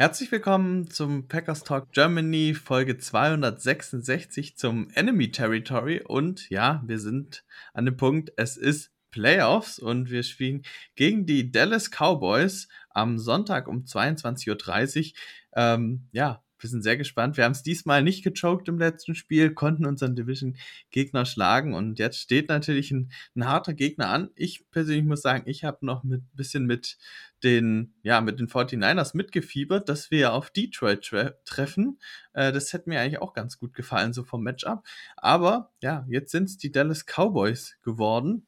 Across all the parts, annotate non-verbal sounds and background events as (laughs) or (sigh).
Herzlich willkommen zum Packers Talk Germany Folge 266 zum Enemy Territory und ja, wir sind an dem Punkt, es ist Playoffs und wir spielen gegen die Dallas Cowboys am Sonntag um 22.30 Uhr. Ähm, ja, wir sind sehr gespannt. Wir haben es diesmal nicht gechoked im letzten Spiel, konnten unseren Division-Gegner schlagen und jetzt steht natürlich ein, ein harter Gegner an. Ich persönlich muss sagen, ich habe noch ein bisschen mit den, ja, mit den 49ers mitgefiebert, dass wir auf Detroit tre treffen. Äh, das hätte mir eigentlich auch ganz gut gefallen, so vom Matchup. Aber ja, jetzt sind es die Dallas Cowboys geworden.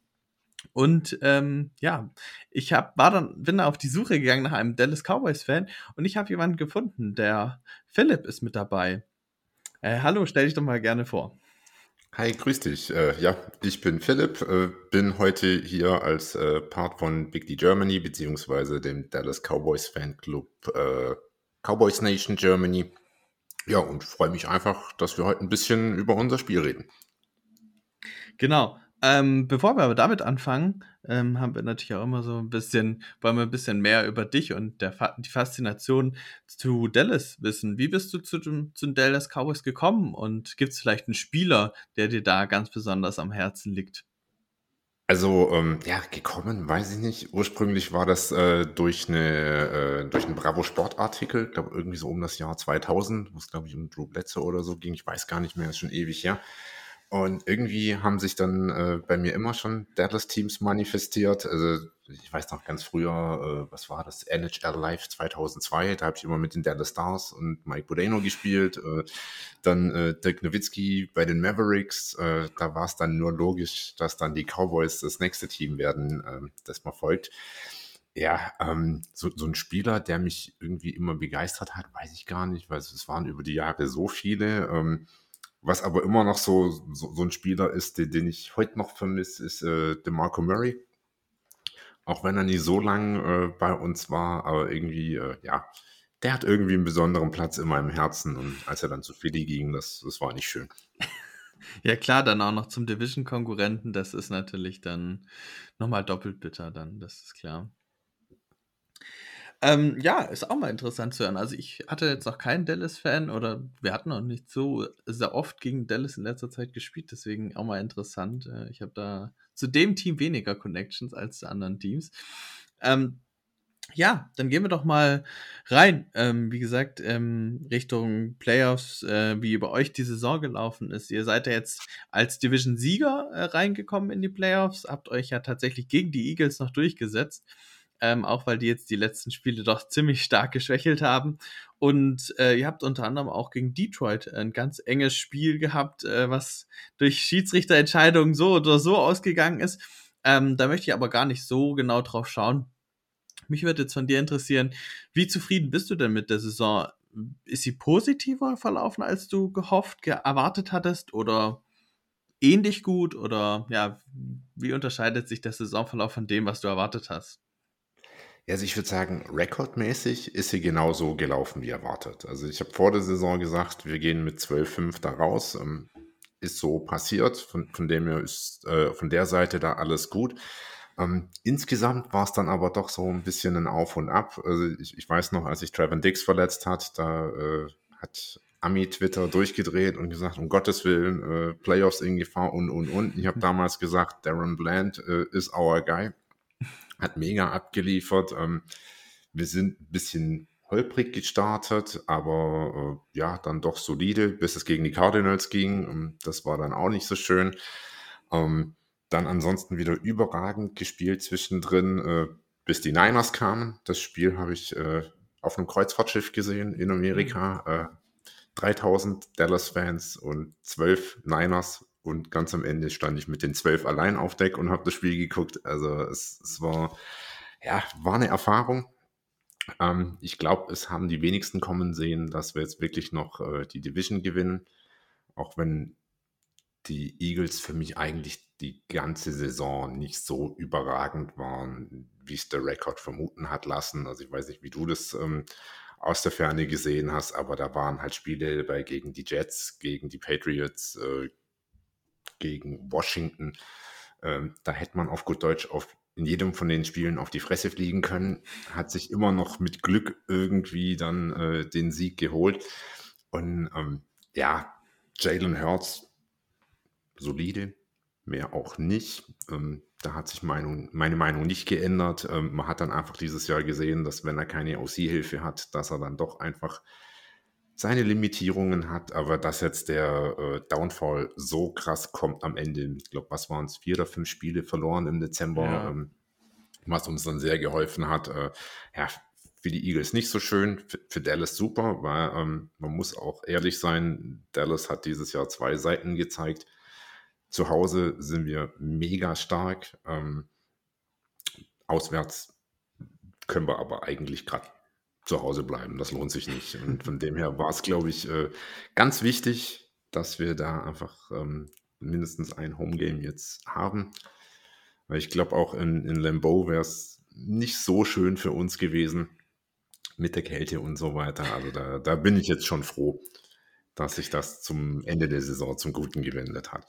Und ähm, ja, ich hab, war dann, bin da auf die Suche gegangen nach einem Dallas Cowboys-Fan und ich habe jemanden gefunden. Der Philipp ist mit dabei. Äh, hallo, stell dich doch mal gerne vor. Hi, grüß dich. Äh, ja, ich bin Philipp, äh, bin heute hier als äh, Part von Big D Germany beziehungsweise dem Dallas Cowboys Fanclub äh, Cowboys Nation Germany. Ja, und freue mich einfach, dass wir heute ein bisschen über unser Spiel reden. Genau. Ähm, bevor wir aber damit anfangen, ähm, haben wir natürlich auch immer so ein bisschen, wollen wir ein bisschen mehr über dich und der, Fa die Faszination zu Dallas wissen. Wie bist du zu, dem, zu den Dallas Cowboys gekommen und gibt es vielleicht einen Spieler, der dir da ganz besonders am Herzen liegt? Also, ähm, ja, gekommen, weiß ich nicht. Ursprünglich war das äh, durch, eine, äh, durch einen Bravo Sportartikel, ich glaube irgendwie so um das Jahr 2000, wo es glaube ich um Drew Bledsoe oder so ging, ich weiß gar nicht mehr, ist schon ewig her. Und irgendwie haben sich dann äh, bei mir immer schon Dallas-Teams manifestiert. Also ich weiß noch ganz früher, äh, was war das? NHL Live 2002. Da habe ich immer mit den Dallas Stars und Mike Bodeno gespielt. Äh, dann äh, Dirk Nowitzki bei den Mavericks. Äh, da war es dann nur logisch, dass dann die Cowboys das nächste Team werden, äh, das man folgt. Ja, ähm, so, so ein Spieler, der mich irgendwie immer begeistert hat, weiß ich gar nicht, weil es waren über die Jahre so viele. Ähm, was aber immer noch so, so, so ein Spieler ist, den, den ich heute noch vermisse, ist äh, DeMarco Murray. Auch wenn er nie so lang äh, bei uns war, aber irgendwie, äh, ja, der hat irgendwie einen besonderen Platz in meinem Herzen. Und als er dann zu Philly ging, das, das war nicht schön. (laughs) Ja klar, dann auch noch zum Division-Konkurrenten, das ist natürlich dann nochmal doppelt bitter dann, das ist klar. Ähm, ja, ist auch mal interessant zu hören. Also ich hatte jetzt noch keinen Dallas-Fan oder wir hatten noch nicht so sehr oft gegen Dallas in letzter Zeit gespielt, deswegen auch mal interessant. Äh, Ich habe da zu dem Team weniger Connections als zu anderen Teams. Ähm, ja, dann gehen wir doch mal rein. Ähm, wie gesagt, ähm, Richtung Playoffs, äh, wie bei euch die Saison gelaufen ist. Ihr seid ja jetzt als Division-Sieger äh, reingekommen in die Playoffs, habt euch ja tatsächlich gegen die Eagles noch durchgesetzt ähm, auch weil die jetzt die letzten Spiele doch ziemlich stark geschwächelt haben. Und äh, ihr habt unter anderem auch gegen Detroit ein ganz enges Spiel gehabt, äh, was durch Schiedsrichterentscheidungen so oder so ausgegangen ist. Ähm, da möchte ich aber gar nicht so genau drauf schauen. Mich würde jetzt von dir interessieren, wie zufrieden bist du denn mit der Saison? Ist sie positiver verlaufen, als du gehofft, ge erwartet hattest? Oder ähnlich gut? Oder ja, wie unterscheidet sich der Saisonverlauf von dem, was du erwartet hast? Also ich würde sagen, rekordmäßig ist sie genauso gelaufen wie erwartet. Also ich habe vor der Saison gesagt, wir gehen mit 12-5 da raus. Ähm, ist so passiert. Von, von dem her ist äh, von der Seite da alles gut. Ähm, insgesamt war es dann aber doch so ein bisschen ein Auf und Ab. Also ich, ich weiß noch, als sich Trevor Dix verletzt hat, da äh, hat Ami Twitter durchgedreht und gesagt, um Gottes Willen, äh, Playoffs in Gefahr und, und, und. Ich habe damals gesagt, Darren Bland äh, ist our guy hat mega abgeliefert. Ähm, wir sind ein bisschen holprig gestartet, aber äh, ja, dann doch solide, bis es gegen die Cardinals ging. Ähm, das war dann auch nicht so schön. Ähm, dann ansonsten wieder überragend gespielt zwischendrin, äh, bis die Niners kamen. Das Spiel habe ich äh, auf einem Kreuzfahrtschiff gesehen in Amerika. 3000 Dallas-Fans und 12 Niners und ganz am Ende stand ich mit den zwölf allein auf Deck und habe das Spiel geguckt. Also es, es war, ja, war eine Erfahrung. Ähm, ich glaube, es haben die wenigsten kommen sehen, dass wir jetzt wirklich noch äh, die Division gewinnen. Auch wenn die Eagles für mich eigentlich die ganze Saison nicht so überragend waren, wie es der Rekord vermuten hat lassen. Also ich weiß nicht, wie du das ähm, aus der Ferne gesehen hast, aber da waren halt Spiele bei gegen die Jets, gegen die Patriots, äh, gegen Washington. Ähm, da hätte man auf gut Deutsch auf, in jedem von den Spielen auf die Fresse fliegen können, hat sich immer noch mit Glück irgendwie dann äh, den Sieg geholt. Und ähm, ja, Jalen Hurts, solide, mehr auch nicht. Ähm, da hat sich Meinung, meine Meinung nicht geändert. Ähm, man hat dann einfach dieses Jahr gesehen, dass wenn er keine OC-Hilfe hat, dass er dann doch einfach seine Limitierungen hat, aber dass jetzt der äh, Downfall so krass kommt am Ende, ich glaube, was waren es, vier oder fünf Spiele verloren im Dezember, Ja. ähm, was uns dann sehr geholfen hat. Äh, ja, für die Eagles nicht so schön, für, für Dallas super, weil ähm, man muss auch ehrlich sein, Dallas hat dieses Jahr zwei Seiten gezeigt. Zu Hause sind wir mega stark. Ähm, auswärts können wir aber eigentlich gerade zu Hause bleiben. Das lohnt sich nicht. Und von dem her war es, glaube ich, äh, ganz wichtig, dass wir da einfach ähm, mindestens ein Homegame jetzt haben. Weil ich glaube, auch in, in Lambeau wäre es nicht so schön für uns gewesen mit der Kälte und so weiter. Also da, da bin ich jetzt schon froh, dass sich das zum Ende der Saison zum Guten gewendet hat.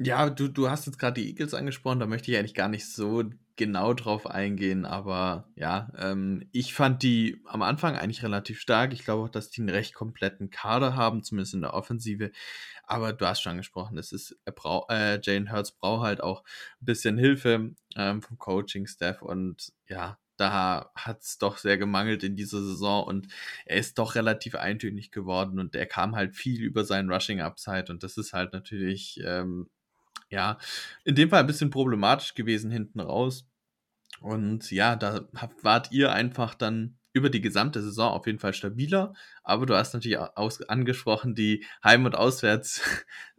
Ja, du, du hast jetzt gerade die Eagles angesprochen, da möchte ich eigentlich gar nicht so genau drauf eingehen, aber ja, ähm, ich fand die am Anfang eigentlich relativ stark. Ich glaube auch, dass die einen recht kompletten Kader haben, zumindest in der Offensive. Aber du hast schon angesprochen, es ist, er brau, äh, Jane Hurts braucht halt auch ein bisschen Hilfe ähm, vom Coaching-Staff und ja, da hat es doch sehr gemangelt in dieser Saison und er ist doch relativ eintönig geworden und er kam halt viel über seinen Rushing-Upside und das ist halt natürlich ähm, ja, in dem Fall ein bisschen problematisch gewesen hinten raus. Und ja, da wart ihr einfach dann über die gesamte Saison auf jeden Fall stabiler. Aber du hast natürlich au- aus angesprochen die Heim- und Auswärts-Geschichte.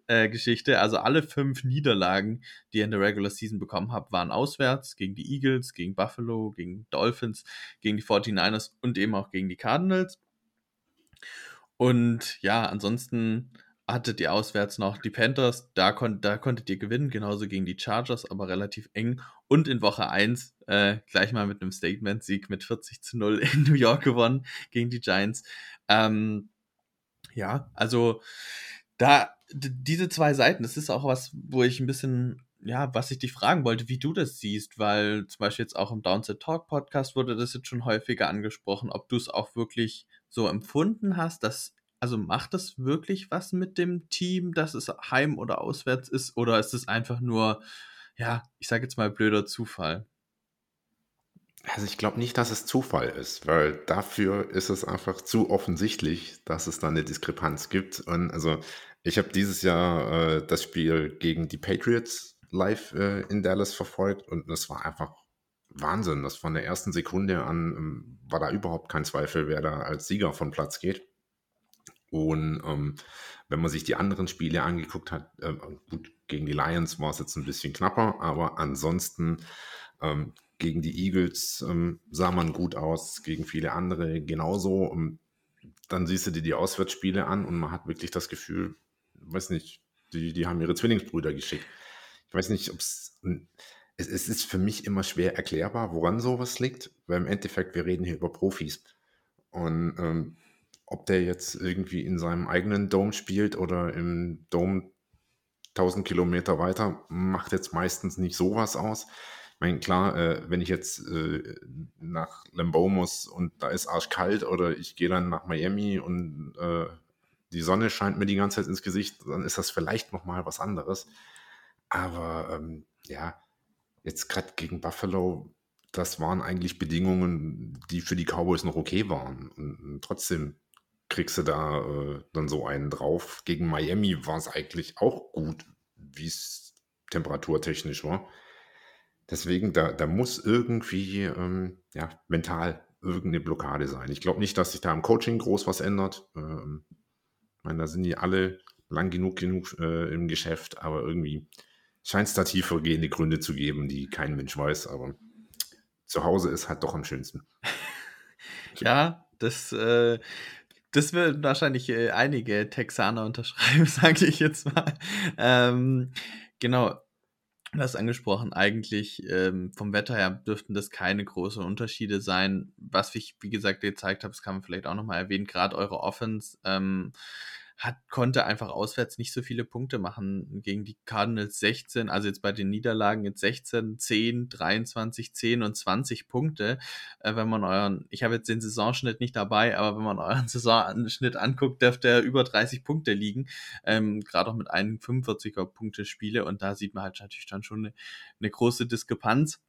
(laughs) Also alle fünf Niederlagen, die ihr in der Regular Season bekommen habt, waren auswärts gegen die Eagles, gegen Buffalo, gegen Dolphins, gegen die 49ers und eben auch gegen die Cardinals. Und ja, ansonsten hattet ihr auswärts noch die Panthers, da, kon da konntet ihr gewinnen, genauso gegen die Chargers, aber relativ eng. Und in Woche 1 äh, gleich mal mit einem Statement-Sieg mit 40 zu 0 in New York gewonnen gegen die Giants. Ähm, ja, also da diese zwei Seiten, das ist auch was, wo ich ein bisschen, ja, was ich dich fragen wollte, wie du das siehst, weil zum Beispiel jetzt auch im Downset Talk Podcast wurde das jetzt schon häufiger angesprochen, ob du es auch wirklich so empfunden hast, dass, also macht das wirklich was mit dem Team, dass es heim oder auswärts ist, oder ist es einfach nur, ja, ich sage jetzt mal blöder Zufall? Also ich glaube nicht, dass es Zufall ist, weil dafür ist es einfach zu offensichtlich, dass es da eine Diskrepanz gibt. Und also ich habe dieses Jahr äh, das Spiel gegen die Patriots live äh, in Dallas verfolgt und das war einfach Wahnsinn. Das von der ersten Sekunde an ähm, war da überhaupt kein Zweifel, wer da als Sieger von Platz geht. Und ähm, wenn man sich die anderen Spiele angeguckt hat, äh, gut, gegen die Lions war es jetzt ein bisschen knapper, aber ansonsten ähm, gegen die Eagles ähm, sah man gut aus, gegen viele andere genauso. Und dann siehst du dir die Auswärtsspiele an und man hat wirklich das Gefühl, weiß nicht, die, die haben ihre Zwillingsbrüder geschickt. Ich weiß nicht, ob es. Es ist für mich immer schwer erklärbar, woran sowas liegt, weil im Endeffekt, wir reden hier über Profis. Und ähm, ob der jetzt irgendwie in seinem eigenen Dome spielt oder im Dome 1000 Kilometer weiter, macht jetzt meistens nicht sowas aus. Ich meine, klar, äh, wenn ich jetzt äh, nach Lambeau muss und da ist arschkalt oder ich gehe dann nach Miami und äh, die Sonne scheint mir die ganze Zeit ins Gesicht, dann ist das vielleicht nochmal was anderes. Aber ähm, ja, jetzt gerade gegen Buffalo, das waren eigentlich Bedingungen, die für die Cowboys noch okay waren. Und, und trotzdem kriegst du da äh, dann so einen drauf. Gegen Miami war es eigentlich auch gut, wie es temperaturtechnisch war. Deswegen, da, da muss irgendwie ähm, ja, mental irgendeine Blockade sein. Ich glaube nicht, dass sich da im Coaching groß was ändert. Ähm, ich meine, da sind die alle lang genug genug äh, im Geschäft, aber irgendwie scheint es da tiefergehende Gründe zu geben, die kein Mensch weiß, aber zu Hause ist halt doch am schönsten. (laughs) Ja, das, äh, das würden wahrscheinlich äh, einige Texaner unterschreiben, (laughs) sage ich jetzt mal. Ähm, genau, Du hast angesprochen, eigentlich ähm, vom Wetter her dürften das keine großen Unterschiede sein. Was ich, wie gesagt, gezeigt habe, das kann man vielleicht auch nochmal erwähnen, gerade eure Offense ähm, hat, konnte einfach auswärts nicht so viele Punkte machen gegen die Cardinals 16, also jetzt bei den Niederlagen jetzt 16, 10, 23, 10 und 20 Punkte. Äh, wenn man euren, ich habe jetzt den Saisonschnitt nicht dabei, aber wenn man euren (laughs) Saisonschnitt anguckt, dürfte er über 30 Punkte liegen. Ähm, Gerade auch mit einem 45er Punkte Spiele und da sieht man halt natürlich dann schon eine, eine große Diskrepanz.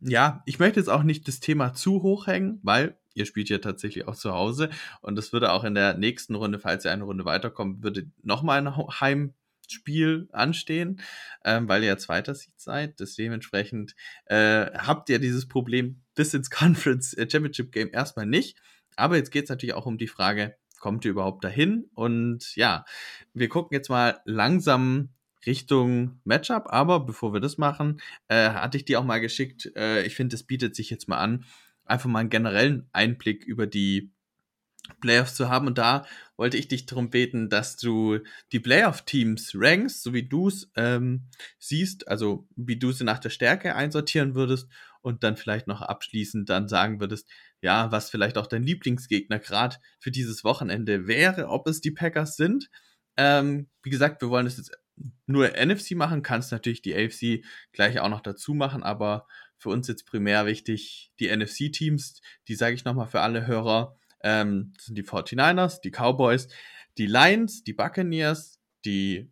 Ja, ich möchte jetzt auch nicht das Thema zu hoch hängen, weil ihr spielt ja tatsächlich auch zu Hause und es würde auch in der nächsten Runde, falls ihr eine Runde weiterkommt, würde nochmal ein Heimspiel anstehen, ähm, weil ihr ja zweiter Seed seid. Das dementsprechend äh, habt ihr dieses Problem bis ins (laughs) Conference äh, Championship Game erstmal nicht. Aber jetzt geht es natürlich auch um die Frage, kommt ihr überhaupt dahin? Und ja, wir gucken jetzt mal langsam Richtung Matchup. Aber bevor wir das machen, äh, hatte ich dir auch mal geschickt. Äh, ich finde, es bietet sich jetzt mal an, einfach mal einen generellen Einblick über die Playoffs zu haben. Und da wollte ich dich darum beten, dass du die Playoff-Teams rankst, so wie du es ähm, siehst, also wie du sie nach der Stärke einsortieren würdest und dann vielleicht noch abschließend dann sagen würdest, ja, was vielleicht auch dein Lieblingsgegner gerade für dieses Wochenende wäre, ob es die Packers sind. Ähm, wie gesagt, wir wollen es jetzt nur NFC machen, kannst natürlich die AFC gleich auch noch dazu machen, aber für uns jetzt primär wichtig die NFC-Teams, die sage ich nochmal für alle Hörer, ähm, sind die 49ers, die Cowboys, die Lions, die Buccaneers, die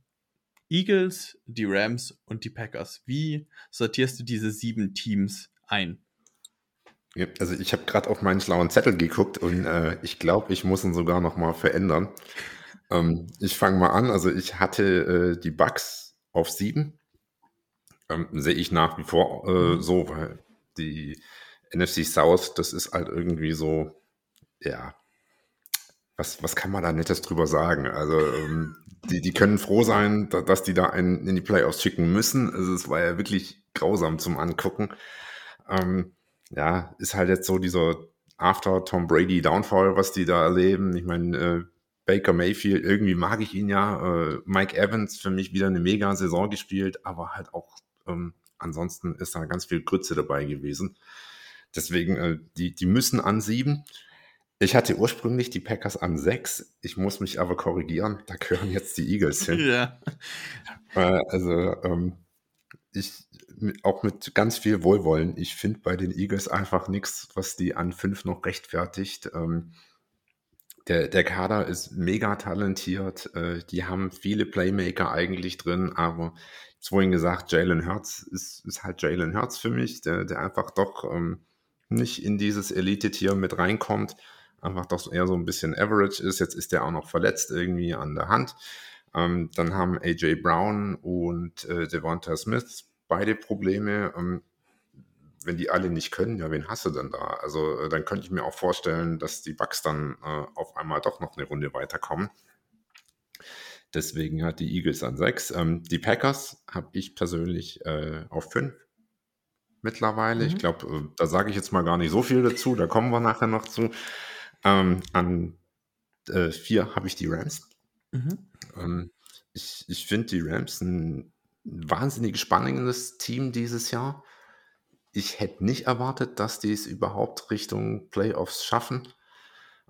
Eagles, die Rams und die Packers. Wie sortierst du diese sieben Teams ein? Ja, also ich habe gerade auf meinen schlauen Zettel geguckt und äh, ich glaube, ich muss ihn sogar noch mal verändern. Ähm, ich fange mal an. Also ich hatte äh, die Bucks auf sieben. Ähm, sehe ich nach wie vor äh, mhm. so, weil die NFC South, das ist halt irgendwie so, ja, was, was kann man da Nettes drüber sagen? Also, ähm, die, die können froh sein, da, dass die da einen in die Playoffs schicken müssen. Also, es war ja wirklich grausam zum Angucken. Ähm, ja, ist halt jetzt so dieser After Tom Brady Downfall, was die da erleben. Ich meine, äh, Baker Mayfield, irgendwie mag ich ihn ja. Äh, Mike Evans für mich wieder eine mega Saison gespielt, aber halt auch ähm, ansonsten ist da ganz viel Grütze dabei gewesen. Deswegen, äh, die, die müssen an sieben. Ich hatte ursprünglich die Packers an sechs. Ich muss mich aber korrigieren. Da gehören jetzt die Eagles hin. (laughs) Ja. Äh, also, ähm, ich, auch mit ganz viel Wohlwollen, ich finde bei den Eagles einfach nichts, was die an fünf noch rechtfertigt. Ähm, der, der Kader ist mega talentiert. Äh, die haben viele Playmaker eigentlich drin, aber ich vorhin gesagt, Jalen Hurts ist, ist halt Jalen Hurts für mich, der, der einfach doch ähm, nicht in dieses Elite-Tier mit reinkommt, einfach doch eher so ein bisschen average ist. Jetzt ist der auch noch verletzt irgendwie an der Hand. Ähm, dann haben AJ Brown und äh, Devonta Smith beide Probleme. Ähm, wenn die alle nicht können, ja, wen hast du denn da? Also äh, dann könnte ich mir auch vorstellen, dass die Bucks dann äh, auf einmal doch noch eine Runde weiterkommen. Deswegen hat die Eagles an sechs. Ähm, die Packers habe ich persönlich äh, auf fünf mittlerweile. Mhm. Ich glaube, äh, da sage ich jetzt mal gar nicht so viel dazu, da kommen wir nachher noch zu. Ähm, an äh, vier habe ich die Rams. Mhm. Ähm, ich ich finde die Rams ein wahnsinnig spannendes Team dieses Jahr. Ich hätte nicht erwartet, dass die es überhaupt Richtung Playoffs schaffen.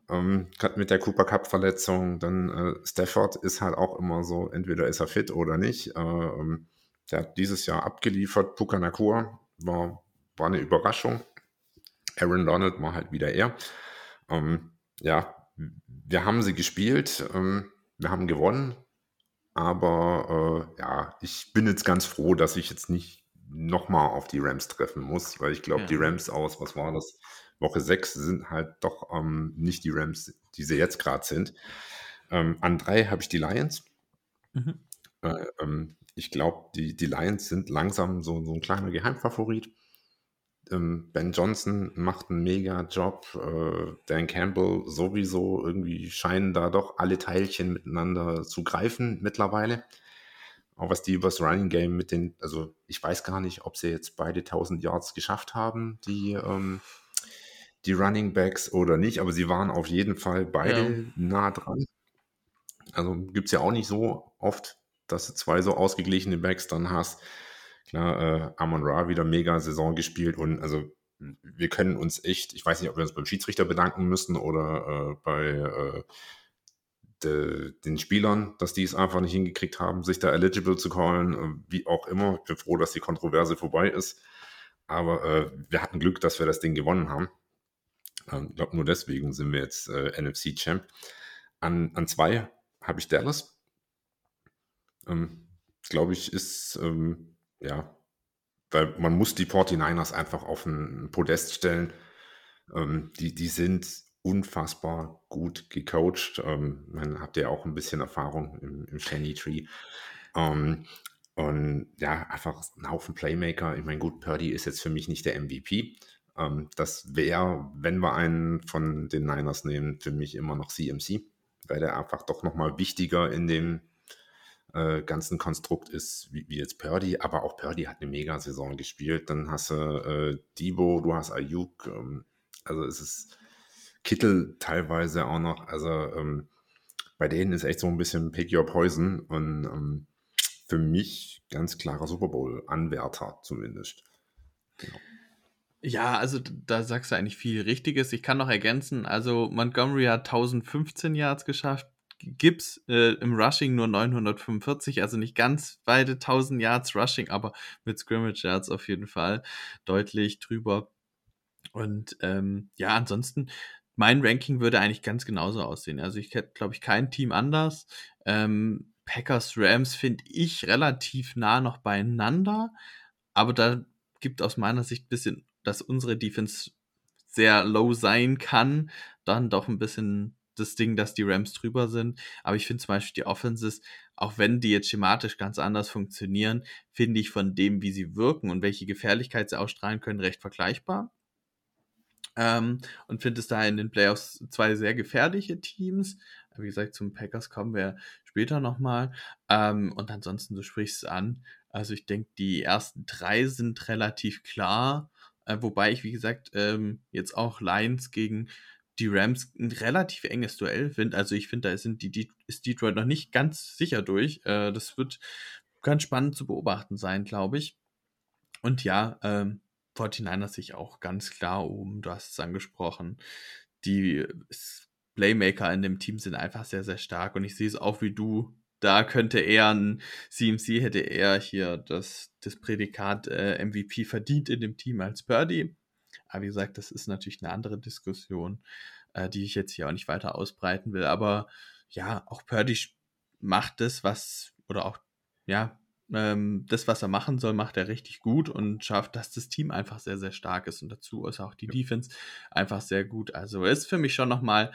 Ähm, Gerade mit der Cooper Cup-Verletzung, dann äh, Stafford ist halt auch immer so, entweder ist er fit oder nicht. Äh, ähm, der hat dieses Jahr abgeliefert. Puka Nakua war, war eine Überraschung. Aaron Donald war halt wieder er. Ähm, ja, wir haben sie gespielt, ähm, wir haben gewonnen, aber äh, ja, ich bin jetzt ganz froh, dass ich jetzt nicht nochmal auf die Rams treffen muss, weil ich glaube, ja. die Rams aus, was war das? Woche 6 sind halt doch ähm, nicht die Rams, die sie jetzt gerade sind. Ähm, an drei habe ich die Lions. Mhm. Äh, ähm, ich glaube, die, die Lions sind langsam so, so ein kleiner Geheimfavorit. Ähm, ben Johnson macht einen mega Job. Äh, Dan Campbell sowieso. Irgendwie scheinen da doch alle Teilchen miteinander zu greifen mittlerweile. Auch was die übers Running Game mit den, also ich weiß gar nicht, ob sie jetzt beide 1000 Yards geschafft haben, die, ähm, die Running Backs oder nicht, aber sie waren auf jeden Fall beide Ja. nah dran. Also gibt es ja auch nicht so oft, dass du zwei so ausgeglichene Backs dann hast. Klar, äh, Amon Ra wieder mega Saison gespielt und also wir können uns echt, ich weiß nicht, ob wir uns beim Schiedsrichter bedanken müssen oder äh, bei äh, de, den Spielern, dass die es einfach nicht hingekriegt haben, sich da eligible zu callen, äh, wie auch immer. Ich bin froh, dass die Kontroverse vorbei ist. Aber äh, wir hatten Glück, dass wir das Ding gewonnen haben. Ähm, Ich glaube, nur deswegen sind wir jetzt äh, NFC-Champ. An, an zwei habe ich Dallas. Ähm, Glaube ich, ist, ähm, ja, weil man muss die 49ers einfach auf ein Podest stellen. Ähm, die, die sind unfassbar gut gecoacht. Ähm, man habt ja auch ein bisschen Erfahrung im, im Shiny Tree. Ähm, und ja, einfach ein Haufen Playmaker. Ich meine, gut, Purdy ist jetzt für mich nicht der MVP. Ähm, das wäre, wenn wir einen von den Niners nehmen, für mich immer noch CMC, weil der einfach doch nochmal wichtiger in dem äh, ganzen Konstrukt ist, wie, wie jetzt Purdy. Aber auch Purdy hat eine Mega-Saison gespielt. Dann hast du äh, Debo, du hast Ayuk. Ähm, also es ist Kittel teilweise auch noch. Also ähm, bei denen ist echt so ein bisschen Pick Your Poison und ähm, für mich ganz klarer Super Bowl-Anwärter zumindest. Ja, also da sagst du eigentlich viel Richtiges. Ich kann noch ergänzen, also Montgomery hat 1015 Yards geschafft, Gibbs äh, im Rushing nur 945, also nicht ganz beide 1000 Yards Rushing, aber mit Scrimmage Yards auf jeden Fall deutlich drüber. Und ähm, ja, ansonsten, mein Ranking würde eigentlich ganz genauso aussehen. Also ich hätte, glaube ich, kein Team anders. Ähm, Packers, Rams finde ich relativ nah noch beieinander, aber da gibt aus meiner Sicht ein bisschen, dass unsere Defense sehr low sein kann, dann doch ein bisschen das Ding, dass die Rams drüber sind. Aber ich finde zum Beispiel die Offenses, auch wenn die jetzt schematisch ganz anders funktionieren, finde ich von dem, wie sie wirken und welche Gefährlichkeit sie ausstrahlen können, recht vergleichbar. Ähm, und finde es da in den Playoffs zwei sehr gefährliche Teams. Wie gesagt, zum Packers kommen wir später nochmal. Ähm, und ansonsten, du sprichst es an. Also ich denke, die ersten drei sind relativ klar. Äh, wobei ich, wie gesagt, ähm, jetzt auch Lions gegen die Rams ein relativ enges Duell finde. Also ich finde, da sind die, die, ist Detroit noch nicht ganz sicher durch. Äh, das wird ganz spannend zu beobachten sein, glaube ich. Und ja, ähm, 49ers sich auch ganz klar oben, du hast es angesprochen. Die Playmaker in dem Team sind einfach sehr, sehr stark und ich sehe es auch wie du. Da könnte er ein CMC hätte er hier das, das Prädikat äh, MVP verdient in dem Team als Purdy. Aber wie gesagt, das ist natürlich eine andere Diskussion, äh, die ich jetzt hier auch nicht weiter ausbreiten will. Aber ja, auch Purdy macht das, was, oder auch, ja, ähm, das, was er machen soll, macht er richtig gut und schafft, dass das Team einfach sehr, sehr stark ist. Und dazu ist auch die Defense einfach sehr gut. Also ist für mich schon nochmal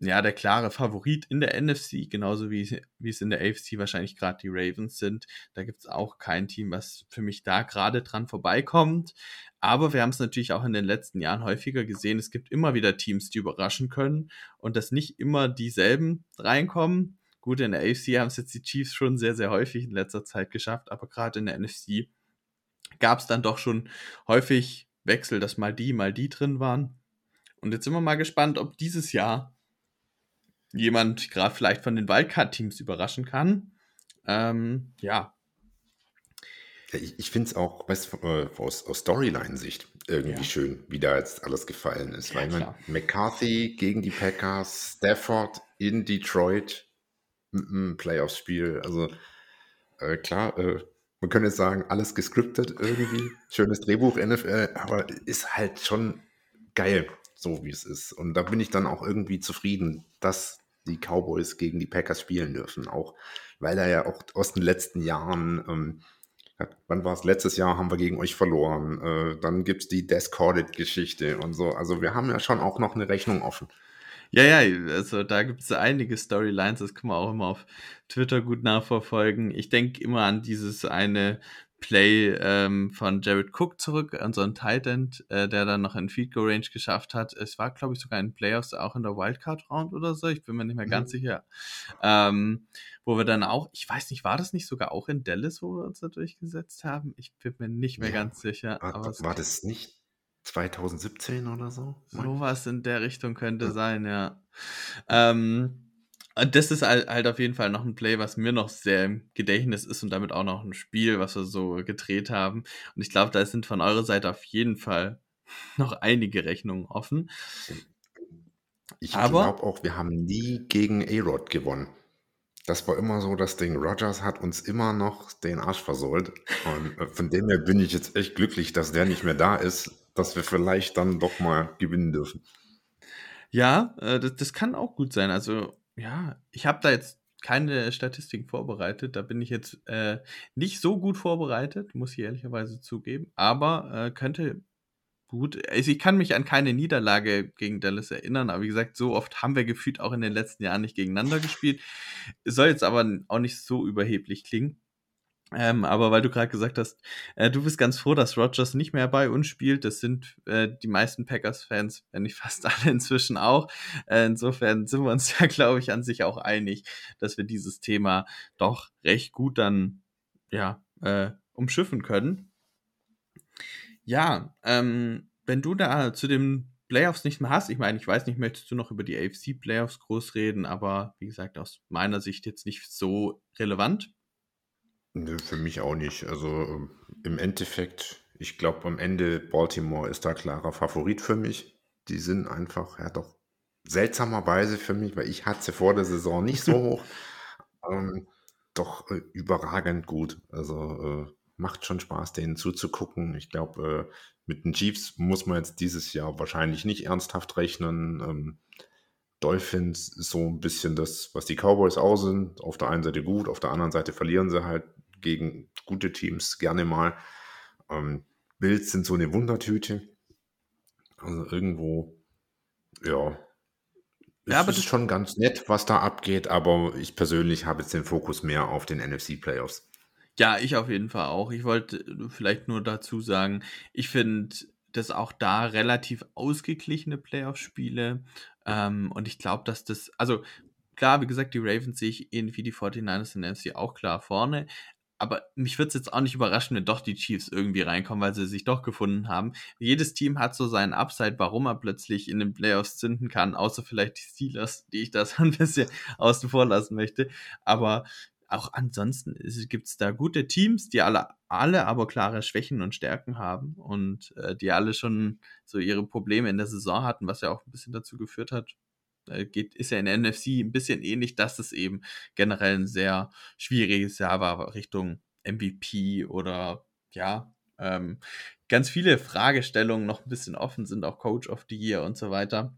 ja, der klare Favorit in der NFC, genauso wie, wie es in der AFC wahrscheinlich gerade die Ravens sind. Da gibt es auch kein Team, was für mich da gerade dran vorbeikommt. Aber wir haben es natürlich auch in den letzten Jahren häufiger gesehen. Es gibt immer wieder Teams, die überraschen können und dass nicht immer dieselben reinkommen. Gut, in der AFC haben es jetzt die Chiefs schon sehr, sehr häufig in letzter Zeit geschafft, aber gerade in der NFC gab es dann doch schon häufig Wechsel, dass mal die, mal die drin waren. Und jetzt sind wir mal gespannt, ob dieses Jahr jemand gerade vielleicht von den Wildcard-Teams überraschen kann. Ähm, ja, ich ich finde es auch weißt, äh, aus, aus Storyline-Sicht irgendwie Ja. schön, wie da jetzt alles gefallen ist. Ja, weil man klar. McCarthy gegen die Packers, Stafford in Detroit Playoffs-Spiel. Also äh, klar, äh, man könnte jetzt sagen, alles gescriptet irgendwie. Schönes Drehbuch NFL, aber ist halt schon geil, so wie es ist. Und da bin ich dann auch irgendwie zufrieden, dass die Cowboys gegen die Packers spielen dürfen. Auch weil da ja auch aus den letzten Jahren, ähm, wann war es? Letztes Jahr haben wir gegen euch verloren. Äh, dann gibt es die Discorded-Geschichte und so. Also wir haben ja schon auch noch eine Rechnung offen. Ja, ja, also da gibt es einige Storylines, das kann man auch immer auf Twitter gut nachverfolgen. Ich denke immer an dieses eine Play ähm, von Jared Cook zurück, an so einen Tight End, äh, der dann noch in Field Goal Range geschafft hat. Es war, glaube ich, sogar in Playoffs auch in der Wildcard Round oder so. Ich bin mir nicht mehr ganz Mhm. sicher. Ähm, wo wir dann auch, ich weiß nicht, war das nicht sogar auch in Dallas, wo wir uns da durchgesetzt haben? Ich bin mir nicht mehr Ja, ganz sicher. War, aber es war das nicht 2017 oder so. Sowas in der Richtung könnte ja. sein, ja. Ähm, das ist halt, halt auf jeden Fall noch ein Play, was mir noch sehr im Gedächtnis ist und damit auch noch ein Spiel, was wir so gedreht haben. Und ich glaube, da sind von eurer Seite auf jeden Fall (laughs) noch einige Rechnungen offen. Ich glaube auch, wir haben nie gegen A-Rod gewonnen. Das war immer so das Ding. Rogers hat uns immer noch den Arsch versohlt. Und äh, von dem her bin ich jetzt echt glücklich, dass der nicht mehr da ist, dass wir vielleicht dann doch mal gewinnen dürfen. Ja, äh, das, das kann auch gut sein. Also, ja, ich habe da jetzt keine Statistiken vorbereitet. Da bin ich jetzt äh, nicht so gut vorbereitet, muss ich ehrlicherweise zugeben. Aber äh, könnte gut. Also ich kann mich an keine Niederlage gegen Dallas erinnern, aber wie gesagt, so oft haben wir gefühlt auch in den letzten Jahren nicht gegeneinander gespielt. Soll jetzt aber auch nicht so überheblich klingen. Ähm, aber weil du gerade gesagt hast, äh, du bist ganz froh, dass Rogers nicht mehr bei uns spielt. Das sind äh, die meisten Packers-Fans, wenn nicht fast alle (laughs) inzwischen auch. Äh, insofern sind wir uns (laughs) ja, glaube ich, an sich auch einig, dass wir dieses Thema doch recht gut dann ja äh, umschiffen können. Ja, ähm, wenn du da zu den Playoffs nicht mehr hast, ich meine, ich weiß nicht, möchtest du noch über die AFC Playoffs groß reden, aber wie gesagt, aus meiner Sicht jetzt nicht so relevant. Nö, für mich auch nicht. Also ähm, im Endeffekt, ich glaube, am Ende Baltimore ist da klarer Favorit für mich. Die sind einfach, ja doch, seltsamerweise für mich, weil ich hatte sie vor der Saison nicht so hoch, (laughs) ähm, doch äh, überragend gut. Also äh, macht schon Spaß, denen zuzugucken. Ich glaube, äh, mit den Chiefs muss man jetzt dieses Jahr wahrscheinlich nicht ernsthaft rechnen. Ähm, Dolphins ist so ein bisschen das, was die Cowboys auch sind. Auf der einen Seite gut, auf der anderen Seite verlieren sie halt gegen gute Teams gerne mal. Ähm, Bills sind so eine Wundertüte. Also irgendwo, ja. Ja, aber das ist schon ganz nett, was da abgeht, aber ich persönlich habe jetzt den Fokus mehr auf den NFC Playoffs. Ja, ich auf jeden Fall auch. Ich wollte äh, vielleicht nur dazu sagen, ich finde das auch da relativ ausgeglichene Playoff-Spiele. Ähm, und ich glaube, dass das, also klar, wie gesagt, die Ravens sehe ich ähnlich wie die 49ers in NFC auch klar vorne. Aber mich würde es jetzt auch nicht überraschen, wenn doch die Chiefs irgendwie reinkommen, weil sie sich doch gefunden haben. Jedes Team hat so seinen Upside, warum er plötzlich in den Playoffs zünden kann, außer vielleicht die Steelers, die ich da so (laughs) ein bisschen außen vor lassen möchte. Aber auch ansonsten gibt es da gute Teams, die alle, alle aber klare Schwächen und Stärken haben und äh, die alle schon so ihre Probleme in der Saison hatten, was ja auch ein bisschen dazu geführt hat. Äh, geht, ist ja in der NFC ein bisschen ähnlich, dass es eben generell ein sehr schwieriges Jahr war Richtung MVP oder ja, ähm, ganz viele Fragestellungen noch ein bisschen offen sind, auch Coach of the Year und so weiter.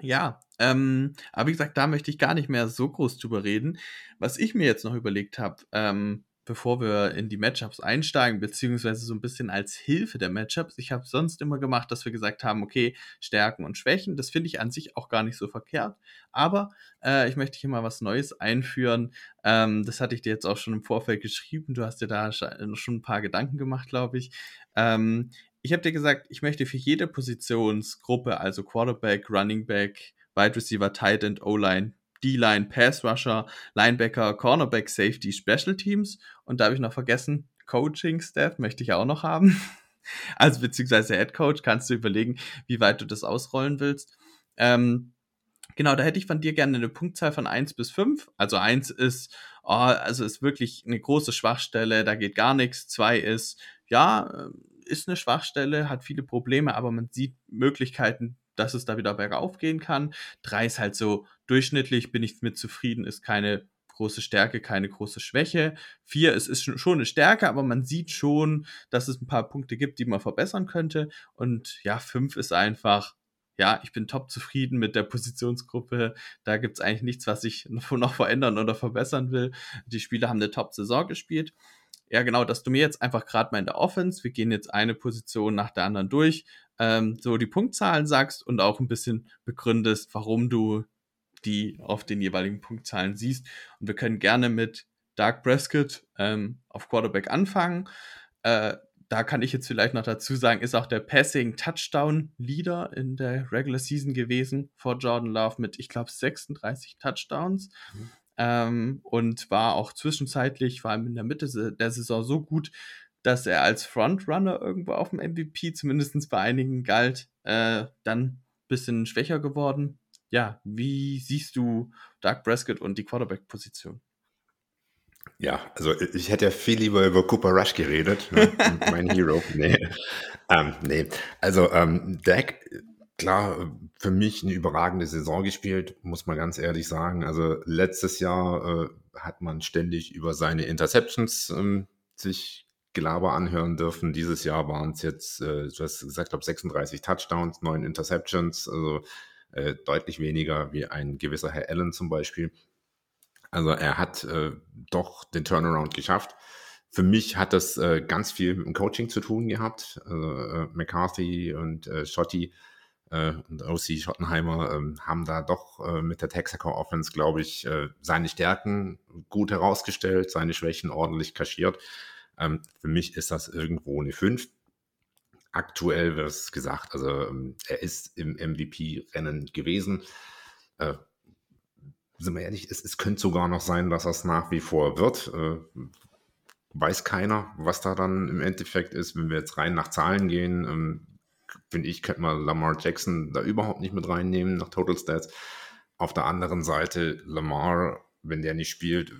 Ja, ähm, aber wie gesagt, da möchte ich gar nicht mehr so groß drüber reden. Was ich mir jetzt noch überlegt habe, ähm, bevor wir in die Matchups einsteigen, beziehungsweise so ein bisschen als Hilfe der Matchups. Ich habe sonst immer gemacht, dass wir gesagt haben, okay, Stärken und Schwächen, das finde ich an sich auch gar nicht so verkehrt. Aber äh, ich möchte hier mal was Neues einführen. Ähm, das hatte ich dir jetzt auch schon im Vorfeld geschrieben. Du hast dir da schon ein paar Gedanken gemacht, glaube ich. Ähm, ich habe dir gesagt, ich möchte für jede Positionsgruppe, also Quarterback, Running Back, Wide Receiver, Tight End, O-Line, D-Line, Pass Rusher, Linebacker, Cornerback, Safety, Special Teams und da habe ich noch vergessen, Coaching Staff möchte ich auch noch haben. (laughs) Also beziehungsweise Head Coach, kannst du überlegen, wie weit du das ausrollen willst. Ähm, genau, da hätte ich von dir gerne eine Punktzahl von 1 bis 5. Also 1 ist, oh, also ist wirklich eine große Schwachstelle, da geht gar nichts. 2 ist, ja, ist eine Schwachstelle, hat viele Probleme, aber man sieht Möglichkeiten, dass es da wieder bergauf gehen kann. Drei ist halt so durchschnittlich, bin ich mit zufrieden, ist keine große Stärke, keine große Schwäche. Vier, es ist schon eine Stärke, aber man sieht schon, dass es ein paar Punkte gibt, die man verbessern könnte. Und ja, fünf ist einfach, ja, ich bin top zufrieden mit der Positionsgruppe. Da gibt es eigentlich nichts, was ich (laughs) noch verändern oder verbessern will. Die Spieler haben eine Top-Saison gespielt ja genau, dass du mir jetzt einfach gerade mal in der Offense, wir gehen jetzt eine Position nach der anderen durch, ähm, so die Punktzahlen sagst und auch ein bisschen begründest, warum du die auf den jeweiligen Punktzahlen siehst. Und wir können gerne mit Dark Prescott ähm, auf Quarterback anfangen. Äh, da kann ich jetzt vielleicht noch dazu sagen, ist auch der Passing Touchdown Leader in der Regular Season gewesen vor Jordan Love mit, ich glaube, 36 Touchdowns. Mhm ähm, und war auch zwischenzeitlich, vor allem in der Mitte der Saison, so gut, dass er als Frontrunner irgendwo auf dem MVP zumindest bei einigen galt, äh, dann ein bisschen schwächer geworden. Ja, wie siehst du Doug Prescott und die Quarterback-Position? Ja, also ich hätte ja viel lieber über Cooper Rush geredet, ne? (laughs) mein Hero. Nee. Ähm, nee. Also ähm, Dak, klar, für mich eine überragende Saison gespielt, muss man ganz ehrlich sagen. Also letztes Jahr äh, hat man ständig über seine Interceptions ähm, sich Gelaber anhören dürfen. Dieses Jahr waren es jetzt, äh, du hast gesagt, glaube 36 Touchdowns, 9 Interceptions, also äh, deutlich weniger wie ein gewisser Herr Allen zum Beispiel. Also er hat äh, doch den Turnaround geschafft. Für mich hat das äh, ganz viel mit dem Coaching zu tun gehabt. Also, äh, McCarthy und äh, Schotti äh, und OC Schottenheimer ähm, haben da doch äh, mit der Texaco Offense, glaube ich, äh, seine Stärken gut herausgestellt, seine Schwächen ordentlich kaschiert. Ähm, für mich ist das irgendwo eine 5. Aktuell wird es gesagt, also ähm, er ist im MVP-Rennen gewesen. Äh, sind wir ehrlich, es, es könnte sogar noch sein, dass das nach wie vor wird. Äh, weiß keiner, was da dann im Endeffekt ist. Wenn wir jetzt rein nach Zahlen gehen, ähm, finde ich, könnte man Lamar Jackson da überhaupt nicht mit reinnehmen nach Total Stats. Auf der anderen Seite, Lamar, wenn der nicht spielt,